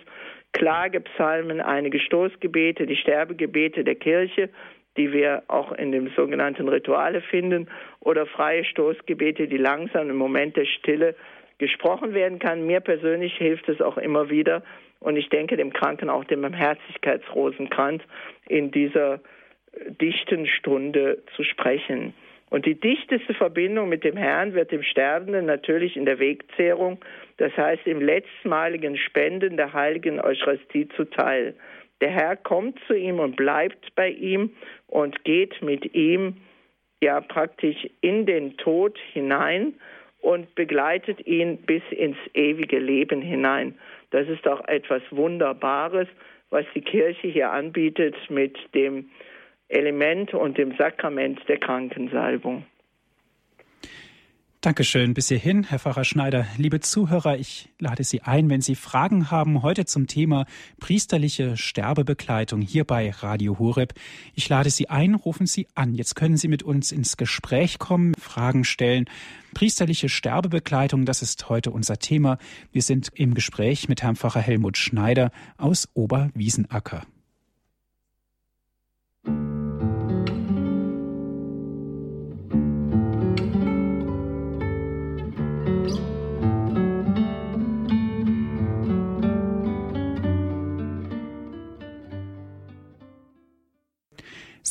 Klagepsalmen, einige Stoßgebete, die Sterbegebete der Kirche, die wir auch in dem sogenannten Rituale finden, oder freie Stoßgebete, die langsam im Moment der Stille gesprochen werden kann. Mir persönlich hilft es auch immer wieder und ich denke dem Kranken auch den Barmherzigkeitsrosenkranz in dieser dichten Stunde zu sprechen. Und die dichteste Verbindung mit dem Herrn wird dem Sterbenden natürlich in der Wegzehrung, das heißt im letztmaligen Spenden der heiligen Eucharistie zuteil. Der Herr kommt zu ihm und bleibt bei ihm und geht mit ihm ja praktisch in den Tod hinein und begleitet ihn bis ins ewige Leben hinein. Das ist auch etwas Wunderbares, was die Kirche hier anbietet mit dem Element und dem Sakrament der Krankensalbung. Dankeschön bis hierhin, Herr Pfarrer Schneider. Liebe Zuhörer, ich lade Sie ein, wenn Sie Fragen haben, heute zum Thema priesterliche Sterbebegleitung hier bei Radio Horeb. Ich lade Sie ein, rufen Sie an. Jetzt können Sie mit uns ins Gespräch kommen, Fragen stellen. Priesterliche Sterbebegleitung, das ist heute unser Thema. Wir sind im Gespräch mit Herrn Pfarrer Helmut Schneider aus Oberwiesenacker.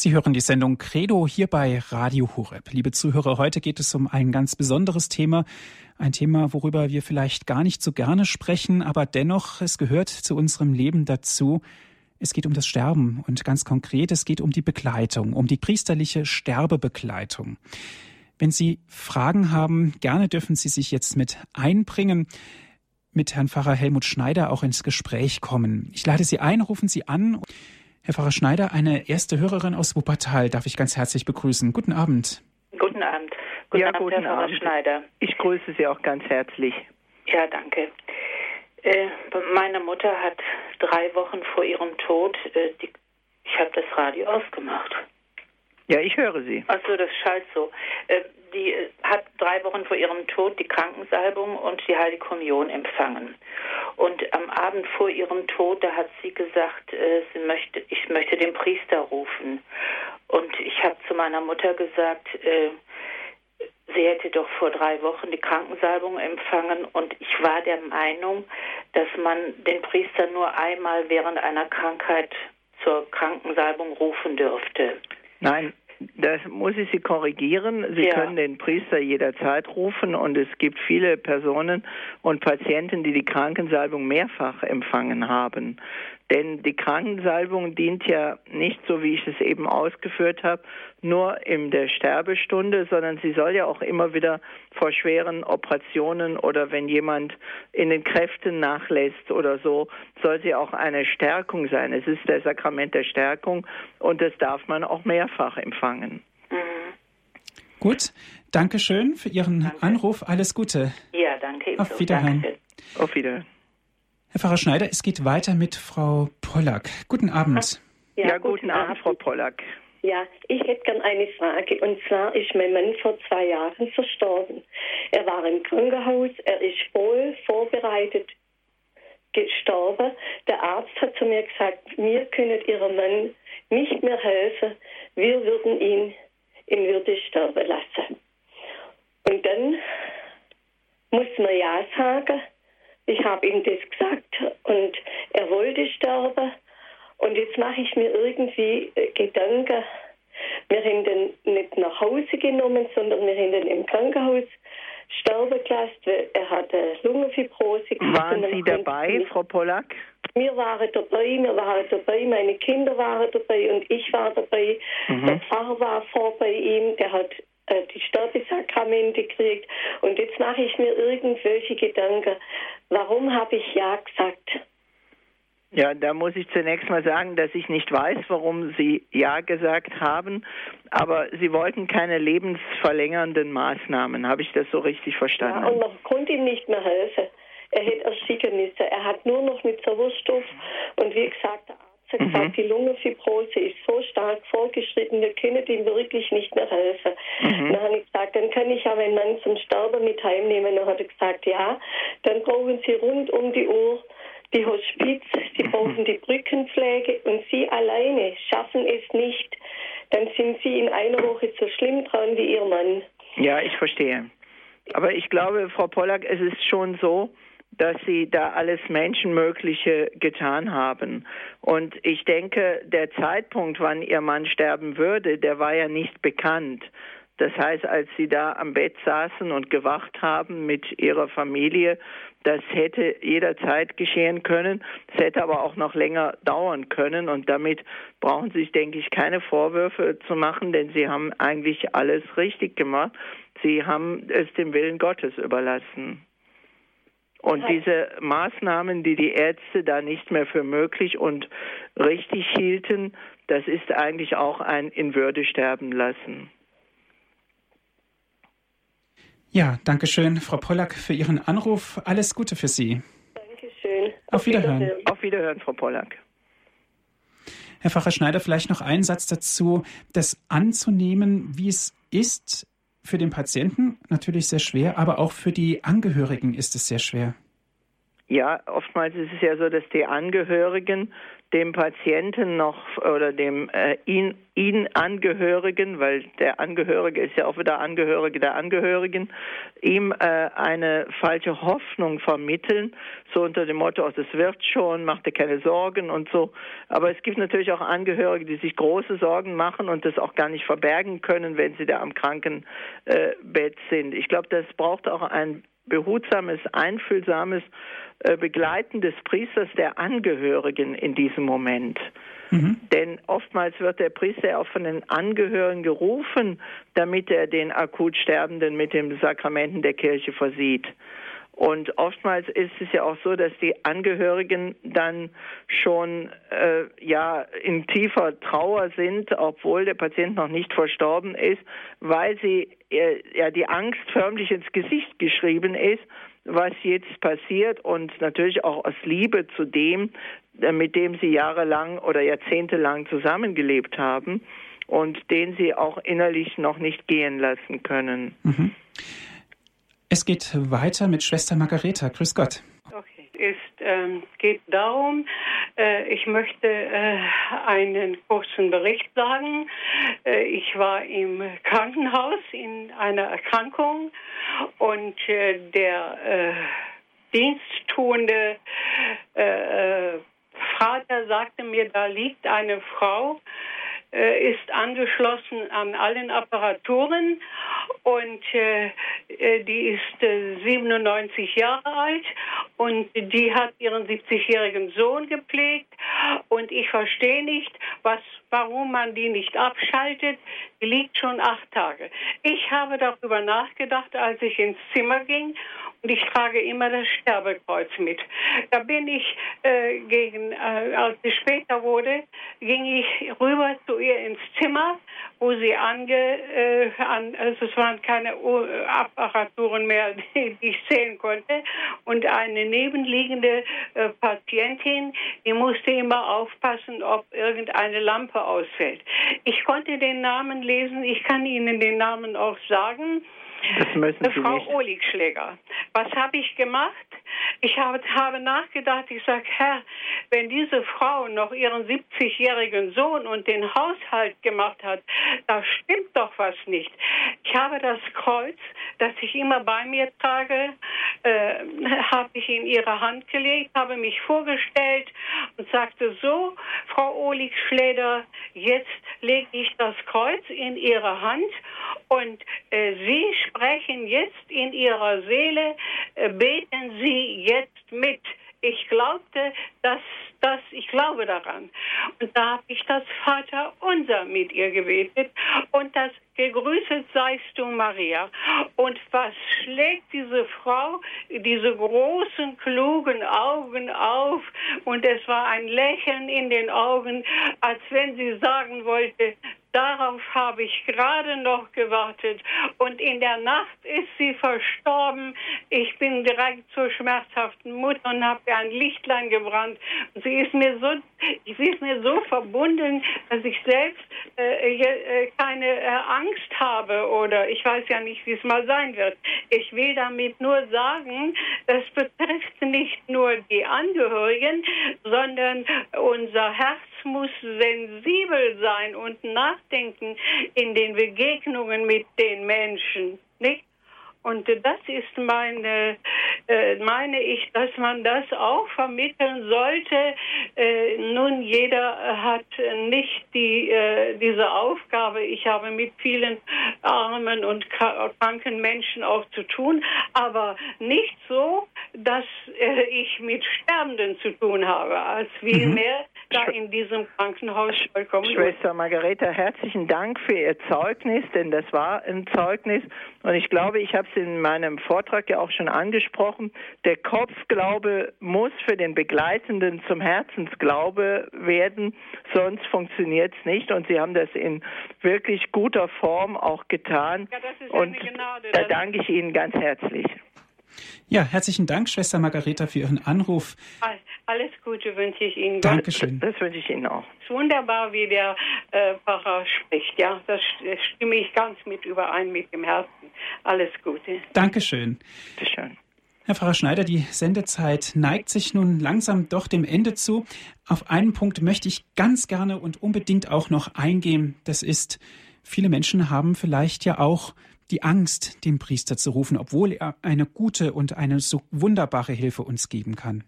Sie hören die Sendung Credo hier bei Radio Horeb. Liebe Zuhörer, heute geht es um ein ganz besonderes Thema. Ein Thema, worüber wir vielleicht gar nicht so gerne sprechen, aber dennoch, es gehört zu unserem Leben dazu. Es geht um das Sterben und ganz konkret, es geht um die Begleitung, um die priesterliche Sterbebegleitung. Wenn Sie Fragen haben, gerne dürfen Sie sich jetzt mit einbringen mit Herrn Pfarrer Helmut Schneider auch ins Gespräch kommen. Ich lade Sie ein, rufen Sie an. Herr Pfarrer Schneider, eine erste Hörerin aus Wuppertal darf ich ganz herzlich begrüßen. Guten Abend. Guten Abend. Guten ja, Abend, guten Herr Abend. Schneider. Ich grüße Sie auch ganz herzlich. Ja, danke. Äh, meine Mutter hat drei Wochen vor ihrem Tod, äh, die, ich habe das Radio ausgemacht. Ja, ich höre Sie. Achso, das schallt so. Äh, die äh, hat drei Wochen vor ihrem Tod die Krankensalbung und die Heilige Kommunion empfangen. Und am Abend vor ihrem Tod, da hat sie gesagt, äh, sie möchte, ich möchte den Priester rufen. Und ich habe zu meiner Mutter gesagt, äh, sie hätte doch vor drei Wochen die Krankensalbung empfangen und ich war der Meinung, dass man den Priester nur einmal während einer Krankheit zur Krankensalbung rufen dürfte. Nein, das muss ich Sie korrigieren. Sie Ja. können den Priester jederzeit rufen und es gibt viele Personen und Patienten, die die Krankensalbung mehrfach empfangen haben. Denn die Krankensalbung dient ja nicht, so wie ich es eben ausgeführt habe, nur in der Sterbestunde, sondern sie soll ja auch immer wieder vor schweren Operationen oder wenn jemand in den Kräften nachlässt oder so, soll sie auch eine Stärkung sein. Es ist das Sakrament der Stärkung und das darf man auch mehrfach empfangen. Gut, danke schön für Ihren Danke. Anruf. Alles Gute. Ja, danke. Auf. Wiederhören. Danke. Auf Wiedersehen. Herr Pfarrer Schneider, es geht weiter mit Frau Pollack. Guten Abend. Ja, guten Abend, Frau Pollack. Ja, ich hätte gern eine Frage. Und zwar ist mein Mann vor zwei Jahren verstorben. Er war im Krankenhaus, er ist voll vorbereitet gestorben. Der Arzt hat zu mir gesagt, mir können Ihrem Mann nicht mehr helfen. Wir würden ihn in Würde sterben lassen. Und dann muss man Ja sagen. Ich habe ihm das gesagt und er wollte sterben. Und jetzt mache ich mir irgendwie äh, Gedanken. Wir haben den nicht nach Hause genommen, sondern wir haben den im Krankenhaus sterben gelassen, er hatte Lungenfibrose. Waren Sie dabei, Frau Pollack? wir waren dabei, wir waren dabei, meine Kinder waren dabei und ich war dabei. Mhm. Der Pfarrer war vor bei ihm, der hat äh, die Sterbesakramente gekriegt. Und jetzt mache ich mir irgendwelche Gedanken, warum habe ich Ja gesagt? Ja, da muss ich zunächst mal sagen, dass ich nicht weiß, warum Sie Ja gesagt haben, aber Sie wollten keine lebensverlängernden Maßnahmen. Habe ich das so richtig Ja, verstanden? und man konnte ihm nicht mehr helfen. Er hätte ersticken müssen. Er hat nur noch mit Sauerstoff und wie gesagt, hat Mhm. gesagt, die Lungenfibrose ist so stark vorgeschritten, wir können ihm wirklich nicht mehr helfen. Mhm. Dann habe ich gesagt, dann kann ich ja meinen Mann zum Sterben mit heimnehmen. Dann hat er gesagt, ja, dann brauchen Sie rund um die Uhr die Hospiz, Sie Mhm. brauchen die Brückenpflege und Sie alleine schaffen es nicht. Dann sind Sie in einer Woche so schlimm dran wie Ihr Mann. Ja, ich verstehe. Aber ich glaube, Frau Pollack, es ist schon so, dass Sie da alles Menschenmögliche getan haben. Und ich denke, der Zeitpunkt, wann Ihr Mann sterben würde, der war ja nicht bekannt. Das heißt, als Sie da am Bett saßen und gewacht haben mit Ihrer Familie, das hätte jederzeit geschehen können. Es hätte aber auch noch länger dauern können. Und damit brauchen Sie sich, denke ich, keine Vorwürfe zu machen, denn Sie haben eigentlich alles richtig gemacht. Sie haben es dem Willen Gottes überlassen. Und diese Maßnahmen, die die Ärzte da nicht mehr für möglich und richtig hielten, das ist eigentlich auch ein in Würde sterben lassen. Ja, danke schön, Frau Pollack, für Ihren Anruf. Alles Gute für Sie. Dankeschön. Auf Wiederhören. Auf Wiederhören, Frau Pollack. Herr Pfarrer Schneider, vielleicht noch einen Satz dazu. Das anzunehmen, wie es ist, für den Patienten natürlich sehr schwer, aber auch für die Angehörigen ist es sehr schwer. Ja, oftmals ist es ja so, dass die Angehörigen dem Patienten noch oder dem äh, ihn, ihn Angehörigen, weil der Angehörige ist ja auch wieder Angehörige der Angehörigen, ihm äh, eine falsche Hoffnung vermitteln, so unter dem Motto, oh, wird schon, mach dir keine Sorgen und so. Aber es gibt natürlich auch Angehörige, die sich große Sorgen machen und das auch gar nicht verbergen können, wenn sie da am Krankenbett äh, sind. Ich glaube, das braucht auch ein behutsames, einfühlsames Begleiten des Priesters der Angehörigen in diesem Moment. Mhm. Denn oftmals wird der Priester auch von den Angehörigen gerufen, damit er den akut Sterbenden mit den Sakramenten der Kirche versieht. Und oftmals ist es ja auch so, dass die Angehörigen dann schon äh, ja in tiefer Trauer sind, obwohl der Patient noch nicht verstorben ist, weil sie äh, ja die Angst förmlich ins Gesicht geschrieben ist, was jetzt passiert und natürlich auch aus Liebe zu dem, äh, mit dem sie jahrelang oder jahrzehntelang zusammengelebt haben und den sie auch innerlich noch nicht gehen lassen können. Mhm. Es geht weiter mit Schwester Margareta. Grüß Gott. Okay. Es ähm, geht darum, äh, ich möchte äh, einen kurzen Bericht sagen. Äh, ich war im Krankenhaus in einer Erkrankung und äh, der äh, diensttuende äh, Vater sagte mir, da liegt eine Frau, ist angeschlossen an allen Apparaturen und äh die ist äh, 97 Jahre alt und die hat ihren 70-jährigen Sohn gepflegt und ich verstehe nicht, was, warum man die nicht abschaltet. Die liegt schon acht Tage. Ich habe darüber nachgedacht, als ich ins Zimmer ging und ich trage immer das Sterbekreuz mit. Da bin ich äh, gegen, äh, als es später wurde, ging ich rüber zu ihr ins Zimmer, wo sie ange, äh, an, also es waren keine Apparaturen mehr, die ich sehen konnte. Und eine nebenliegende äh, Patientin, die musste immer aufpassen, ob irgendeine Lampe ausfällt. Ich konnte den Namen lesen, ich kann Ihnen den Namen auch sagen. Frau. Oligschläger. Was habe ich gemacht? Ich habe, habe nachgedacht, ich sage, Herr, wenn diese Frau noch ihren 70-jährigen Sohn und den Haushalt gemacht hat, da stimmt doch was nicht. Ich habe das Kreuz, das ich immer bei mir trage, äh, habe ich in ihre Hand gelegt, habe mich vorgestellt und sagte so, Frau Oligschläger, jetzt lege ich das Kreuz in ihre Hand und äh, Sie sprechen jetzt in Ihrer Seele, äh, beten Sie jetzt mit. Ich glaubte, dass das, ich glaube daran. Und da habe ich das Vater unser mit ihr gebetet und das Gegrüßet seist du, Maria. Und was schlägt diese Frau, diese großen, klugen Augen auf? Und es war ein Lächeln in den Augen, als wenn sie sagen wollte, Darauf habe ich gerade noch gewartet. Und in der Nacht ist sie verstorben. Ich bin direkt zur schmerzhaften Mutter und habe ihr ein Lichtlein gebrannt. Sie ist mir so, sie ist mir so verbunden, dass ich selbst äh, äh, keine äh, Angst habe oder ich weiß ja nicht, wie es mal sein wird. Ich will damit nur sagen, es betrifft nicht nur die Angehörigen, sondern unser Herz muss sensibel sein und nachdenken in den Begegnungen mit den Menschen, nicht? Und das ist meine, äh, meine ich, dass man das auch vermitteln sollte. Äh, nun, jeder hat nicht die, äh, diese Aufgabe. Ich habe mit vielen armen und kranken Menschen auch zu tun, aber nicht so, dass ich mit Sterbenden zu tun habe, als vielmehr mhm. da in diesem Krankenhaus vollkommen. Schwester Margareta, herzlichen Dank für Ihr Zeugnis, denn das war ein Zeugnis. Und ich glaube, ich habe in meinem Vortrag ja auch schon angesprochen, der Kopfglaube muss für den Begleitenden zum Herzensglaube werden, sonst funktioniert es nicht. Und Sie haben das in wirklich guter Form auch getan. Ja, Und da danke ich Ihnen ganz herzlich. Ja, herzlichen Dank, Schwester Margareta, für Ihren Anruf. Alles Gute wünsche ich Ihnen. Dankeschön. Das, das wünsche ich Ihnen auch. Es ist wunderbar, wie der äh, Pfarrer spricht. Ja, das, das stimme ich ganz mit überein mit dem Herzen. Alles Gute. Dankeschön. Bitte schön. Herr Pfarrer Schneider, die Sendezeit neigt sich nun langsam doch dem Ende zu. Auf einen Punkt möchte ich ganz gerne und unbedingt auch noch eingehen. Das ist, viele Menschen haben vielleicht ja auch die Angst, den Priester zu rufen, obwohl er eine gute und eine so wunderbare Hilfe uns geben kann.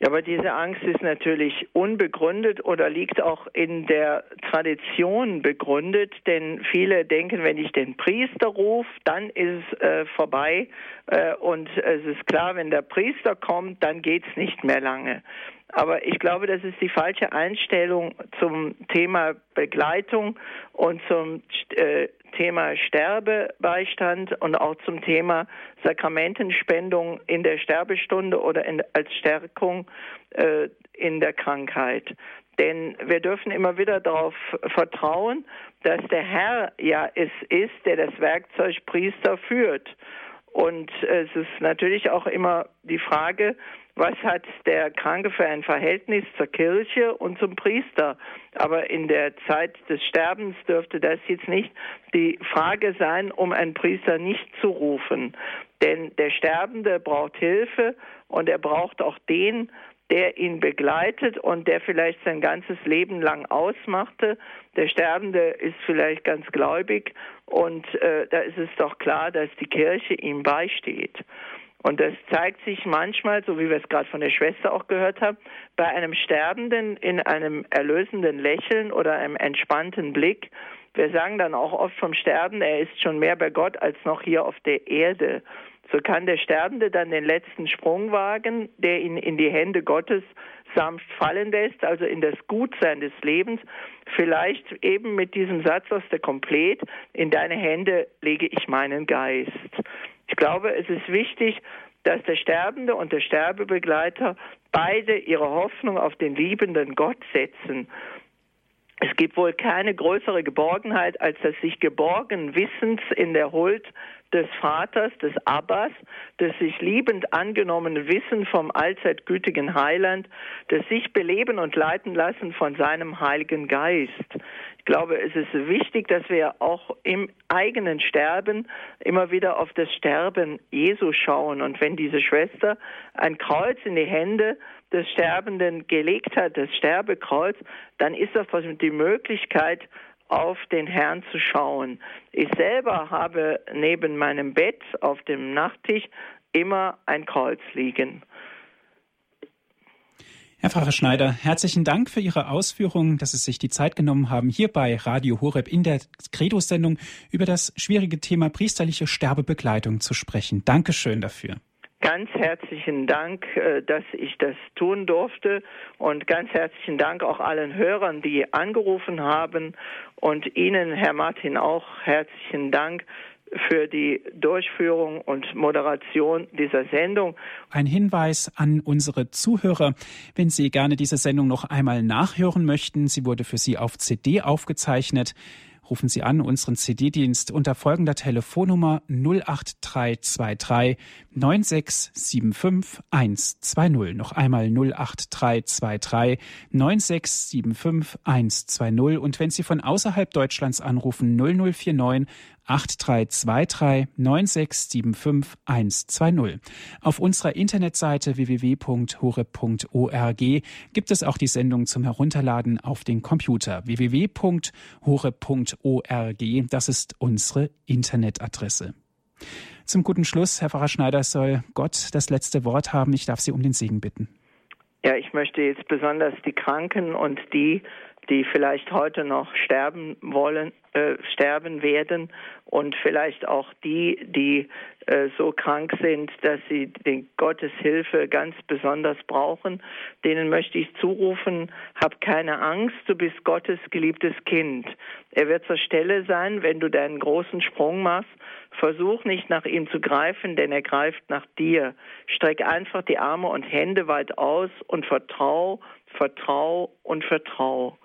Ja, aber diese Angst ist natürlich unbegründet oder liegt auch in der Tradition begründet, denn viele denken, wenn ich den Priester rufe, dann ist es äh, vorbei äh, und es ist klar, wenn der Priester kommt, dann geht es nicht mehr lange. Aber ich glaube, das ist die falsche Einstellung zum Thema Begleitung und zum äh, Thema Sterbebeistand und auch zum Thema Sakramentenspendung in der Sterbestunde oder in, als Stärkung äh, in der Krankheit. Denn wir dürfen immer wieder darauf vertrauen, dass der Herr ja es ist, der das Werkzeug Priester führt. Und es ist natürlich auch immer die Frage, was hat der Kranke für ein Verhältnis zur Kirche und zum Priester. Aber in der Zeit des Sterbens dürfte das jetzt nicht die Frage sein, um einen Priester nicht zu rufen. Denn der Sterbende braucht Hilfe und er braucht auch den, der ihn begleitet und der vielleicht sein ganzes Leben lang ausmachte. Der Sterbende ist vielleicht ganz gläubig und äh, da ist es doch klar, dass die Kirche ihm beisteht. Und das zeigt sich manchmal, so wie wir es gerade von der Schwester auch gehört haben, bei einem Sterbenden in einem erlösenden Lächeln oder einem entspannten Blick. Wir sagen dann auch oft vom Sterben, er ist schon mehr bei Gott als noch hier auf der Erde. So kann der Sterbende dann den letzten Sprung wagen, der ihn in die Hände Gottes sanft fallen lässt, also in das Gutsein des Lebens. Vielleicht eben mit diesem Satz aus der Komplet, in deine Hände lege ich meinen Geist. Ich glaube, es ist wichtig, dass der Sterbende und der Sterbebegleiter beide ihre Hoffnung auf den liebenden Gott setzen. Es gibt wohl keine größere Geborgenheit als das sich geborgen Wissens in der Huld des Vaters, des Abbas, des sich liebend angenommenen Wissen vom allzeitgütigen Heiland, des sich beleben und leiten lassen von seinem Heiligen Geist. Ich glaube, es ist wichtig, dass wir auch im eigenen Sterben immer wieder auf das Sterben Jesu schauen. Und wenn diese Schwester ein Kreuz in die Hände des Sterbenden gelegt hat, das Sterbekreuz, dann ist das die Möglichkeit, auf den Herrn zu schauen. Ich selber habe neben meinem Bett auf dem Nachttisch immer ein Kreuz liegen. Herr Pfarrer Schneider, herzlichen Dank für Ihre Ausführungen, dass Sie sich die Zeit genommen haben, hier bei Radio Horeb in der Credo-Sendung über das schwierige Thema priesterliche Sterbebegleitung zu sprechen. Dankeschön dafür. Ganz herzlichen Dank, äh, dass ich das tun durfte und ganz herzlichen Dank auch allen Hörern, die angerufen haben und Ihnen, Herr Martin, auch herzlichen Dank für die Durchführung und Moderation dieser Sendung. Ein Hinweis an unsere Zuhörer, wenn Sie gerne diese Sendung noch einmal nachhören möchten, sie wurde für Sie auf CD aufgezeichnet rufen Sie an unseren CD-Dienst unter folgender Telefonnummer 08323 9675 120. Noch einmal 08323 9675 120. Und wenn Sie von außerhalb Deutschlands anrufen, 0049 8323 9675 120. Auf unserer Internetseite www.hore.org gibt es auch die Sendung zum Herunterladen auf den Computer www.hore.org. Das ist unsere Internetadresse. Zum guten Schluss, Herr Pfarrer Schneider, soll Gott das letzte Wort haben. Ich darf Sie um den Segen bitten. Ja, ich möchte jetzt besonders die Kranken und die, die vielleicht heute noch sterben wollen, äh, sterben werden und vielleicht auch die, die äh, so krank sind, dass sie den Gottes Hilfe ganz besonders brauchen, denen möchte ich zurufen, hab keine Angst, du bist Gottes geliebtes Kind. Er wird zur Stelle sein, wenn du deinen großen Sprung machst. Versuch nicht nach ihm zu greifen, denn er greift nach dir. Streck einfach die Arme und Hände weit aus und vertrau, vertrau und vertrau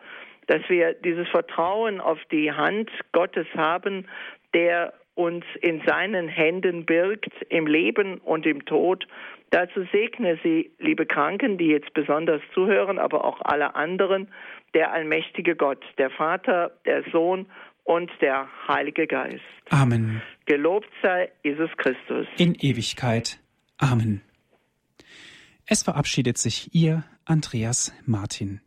dass wir dieses Vertrauen auf die Hand Gottes haben, der uns in seinen Händen birgt, im Leben und im Tod. Dazu segne Sie, liebe Kranken, die jetzt besonders zuhören, aber auch alle anderen, der allmächtige Gott, der Vater, der Sohn und der Heilige Geist. Amen. Gelobt sei Jesus Christus. In Ewigkeit. Amen. Es verabschiedet sich Ihr Andreas Martin.